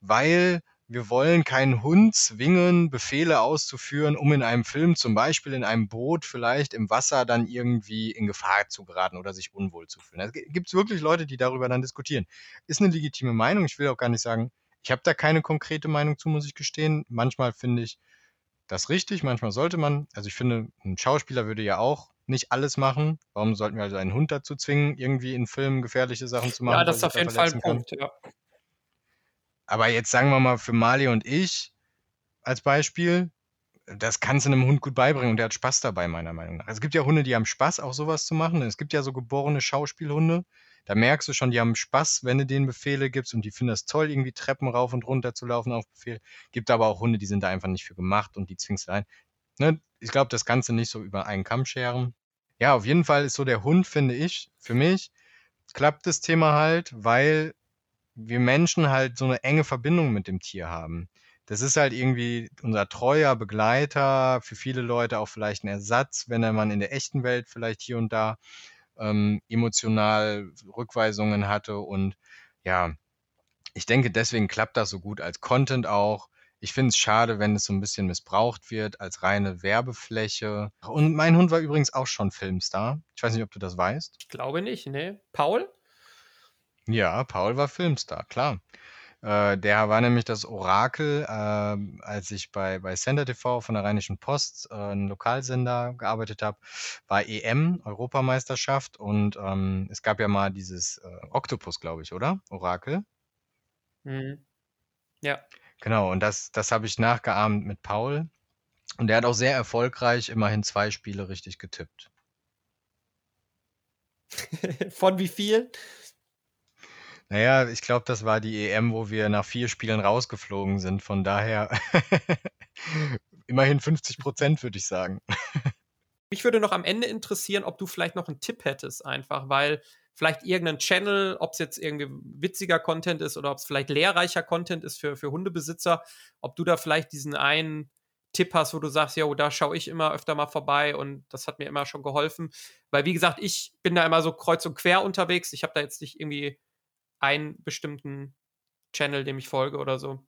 weil wir wollen keinen Hund zwingen, Befehle auszuführen, um in einem Film, zum Beispiel in einem Boot, vielleicht im Wasser dann irgendwie in Gefahr zu geraten oder sich unwohl zu fühlen. Es gibt wirklich Leute, die darüber dann diskutieren. Ist eine legitime Meinung. Ich will auch gar nicht sagen, ich habe da keine konkrete Meinung zu, muss ich gestehen. Manchmal finde ich das richtig, manchmal sollte man. Also ich finde, ein Schauspieler würde ja auch nicht alles machen. Warum sollten wir also einen Hund dazu zwingen, irgendwie in Filmen gefährliche Sachen zu machen? Ja, das ist auf jeden Fall ein Punkt, ja. Aber jetzt sagen wir mal für Mali und ich als Beispiel, das kannst du einem Hund gut beibringen und der hat Spaß dabei, meiner Meinung nach. Es gibt ja Hunde, die haben Spaß, auch sowas zu machen. Es gibt ja so geborene Schauspielhunde. Da merkst du schon, die haben Spaß, wenn du denen Befehle gibst und die finden das toll, irgendwie Treppen rauf und runter zu laufen auf Befehl. Gibt aber auch Hunde, die sind da einfach nicht für gemacht und die zwingst du ein. Ne? Ich glaube, das Ganze nicht so über einen Kamm scheren. Ja, auf jeden Fall ist so der Hund, finde ich, für mich, klappt das Thema halt, weil wir Menschen halt so eine enge Verbindung mit dem Tier haben. das ist halt irgendwie unser treuer Begleiter, für viele Leute auch vielleicht ein Ersatz, wenn man in der echten Welt vielleicht hier und da ähm, emotional Rückweisungen hatte. Und ja, ich denke, deswegen klappt das so gut als Content auch. Ich finde es schade, wenn es so ein bisschen missbraucht wird als reine Werbefläche. Und mein Hund war übrigens auch schon Filmstar. Ich weiß nicht, ob du das weißt. Ich glaube nicht, ne? Paul? Ja, Paul war Filmstar, klar. Äh, der war nämlich das Orakel, äh, als ich bei, bei Sender TV von der Rheinischen Post, äh, einem Lokalsender, gearbeitet habe, war EM, Europameisterschaft. Und ähm, es gab ja mal dieses äh, Octopus, glaube ich, oder? Orakel. Mhm. Ja. Genau, und das, das habe ich nachgeahmt mit Paul. Und der hat auch sehr erfolgreich immerhin zwei Spiele richtig getippt. [laughs] Von wie viel? Naja, ich glaube, das war die EM, wo wir nach vier Spielen rausgeflogen sind. Von daher [laughs] immerhin 50 Prozent, würde ich sagen. [laughs] Mich würde noch am Ende interessieren, ob du vielleicht noch einen Tipp hättest, einfach, weil vielleicht irgendein Channel, ob es jetzt irgendwie witziger Content ist oder ob es vielleicht lehrreicher Content ist für, für Hundebesitzer, ob du da vielleicht diesen einen Tipp hast, wo du sagst, ja, da schaue ich immer öfter mal vorbei und das hat mir immer schon geholfen. Weil, wie gesagt, ich bin da immer so kreuz und quer unterwegs. Ich habe da jetzt nicht irgendwie einen bestimmten Channel, dem ich folge oder so.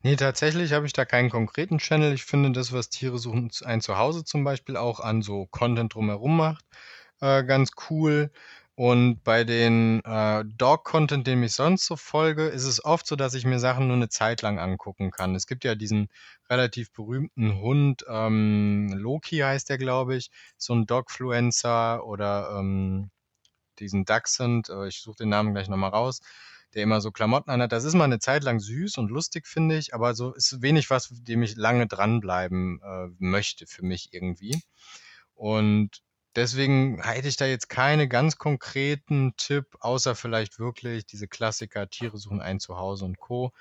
Nee, tatsächlich habe ich da keinen konkreten Channel. Ich finde das, was Tiere suchen, ein Zuhause zum Beispiel auch an so Content drumherum macht, äh, ganz cool. Und bei den äh, Dog-Content, dem ich sonst so folge, ist es oft so, dass ich mir Sachen nur eine Zeit lang angucken kann. Es gibt ja diesen relativ berühmten Hund, ähm, Loki heißt der, glaube ich, so ein Dogfluencer oder ähm, diesen Dachshund, äh, ich suche den Namen gleich nochmal raus, der immer so Klamotten anhat. Das ist mal eine Zeit lang süß und lustig, finde ich, aber so ist wenig was, dem ich lange dranbleiben äh, möchte für mich irgendwie. Und Deswegen hätte ich da jetzt keine ganz konkreten Tipp, außer vielleicht wirklich diese Klassiker Tiere suchen ein Zuhause und Co.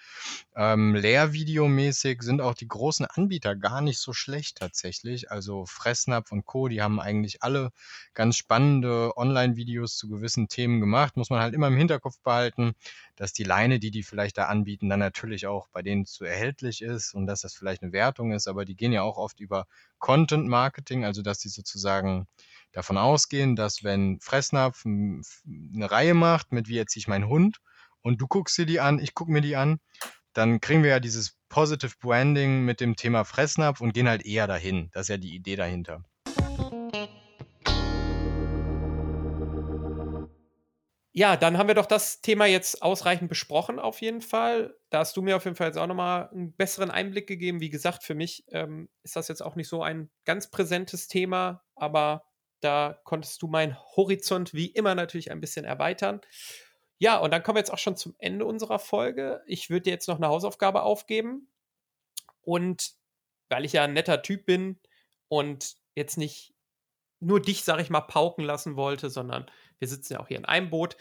Ähm, Lehrvideomäßig sind auch die großen Anbieter gar nicht so schlecht tatsächlich. Also Fressnapf und Co., die haben eigentlich alle ganz spannende Online-Videos zu gewissen Themen gemacht. Muss man halt immer im Hinterkopf behalten, dass die Leine, die die vielleicht da anbieten, dann natürlich auch bei denen zu erhältlich ist und dass das vielleicht eine Wertung ist. Aber die gehen ja auch oft über Content Marketing, also dass die sozusagen davon ausgehen, dass wenn Fressnapf eine Reihe macht mit wie erziehe ich meinen Hund und du guckst dir die an, ich gucke mir die an, dann kriegen wir ja dieses Positive Branding mit dem Thema Fressnapf und gehen halt eher dahin. Das ist ja die Idee dahinter. Ja, dann haben wir doch das Thema jetzt ausreichend besprochen, auf jeden Fall. Da hast du mir auf jeden Fall jetzt auch nochmal einen besseren Einblick gegeben. Wie gesagt, für mich ähm, ist das jetzt auch nicht so ein ganz präsentes Thema, aber da konntest du meinen Horizont wie immer natürlich ein bisschen erweitern. Ja, und dann kommen wir jetzt auch schon zum Ende unserer Folge. Ich würde dir jetzt noch eine Hausaufgabe aufgeben. Und weil ich ja ein netter Typ bin und jetzt nicht nur dich, sag ich mal, pauken lassen wollte, sondern wir sitzen ja auch hier in einem Boot,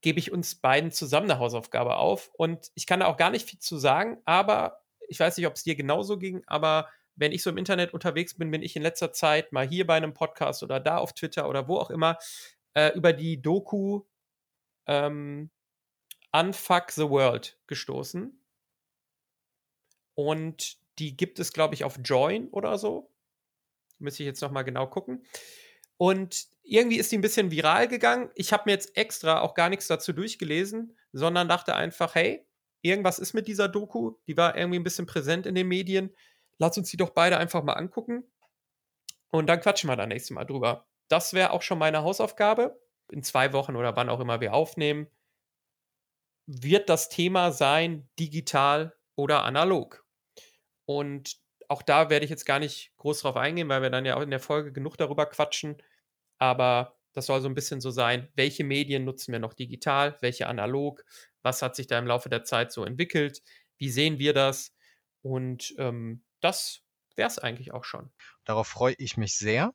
gebe ich uns beiden zusammen eine Hausaufgabe auf. Und ich kann da auch gar nicht viel zu sagen, aber ich weiß nicht, ob es dir genauso ging, aber wenn ich so im Internet unterwegs bin, bin ich in letzter Zeit mal hier bei einem Podcast oder da auf Twitter oder wo auch immer äh, über die Doku ähm, Unfuck the World gestoßen. Und die gibt es, glaube ich, auf Join oder so. Müsste ich jetzt nochmal genau gucken. Und irgendwie ist die ein bisschen viral gegangen. Ich habe mir jetzt extra auch gar nichts dazu durchgelesen, sondern dachte einfach, hey, irgendwas ist mit dieser Doku. Die war irgendwie ein bisschen präsent in den Medien lass uns die doch beide einfach mal angucken. Und dann quatschen wir da nächstes Mal drüber. Das wäre auch schon meine Hausaufgabe. In zwei Wochen oder wann auch immer wir aufnehmen, wird das Thema sein, digital oder analog. Und auch da werde ich jetzt gar nicht groß drauf eingehen, weil wir dann ja auch in der Folge genug darüber quatschen. Aber das soll so ein bisschen so sein, welche Medien nutzen wir noch digital, welche analog, was hat sich da im Laufe der Zeit so entwickelt, wie sehen wir das? Und ähm, das wäre es eigentlich auch schon. Darauf freue ich mich sehr.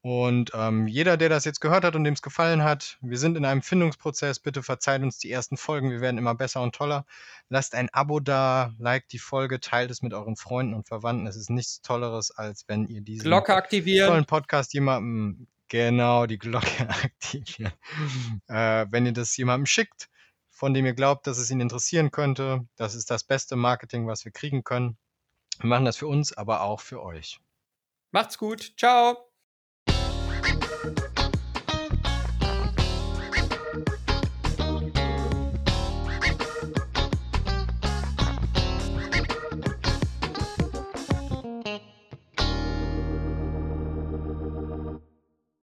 Und ähm, jeder, der das jetzt gehört hat und dem es gefallen hat, wir sind in einem Findungsprozess. Bitte verzeiht uns die ersten Folgen. Wir werden immer besser und toller. Lasst ein Abo da, liked die Folge, teilt es mit euren Freunden und Verwandten. Es ist nichts Tolleres, als wenn ihr diesen Glocke aktivieren. tollen Podcast jemandem, genau, die Glocke [laughs] aktivieren. äh, wenn ihr das jemandem schickt, von dem ihr glaubt, dass es ihn interessieren könnte. Das ist das beste Marketing, was wir kriegen können. Wir machen das für uns, aber auch für euch. Macht's gut. Ciao.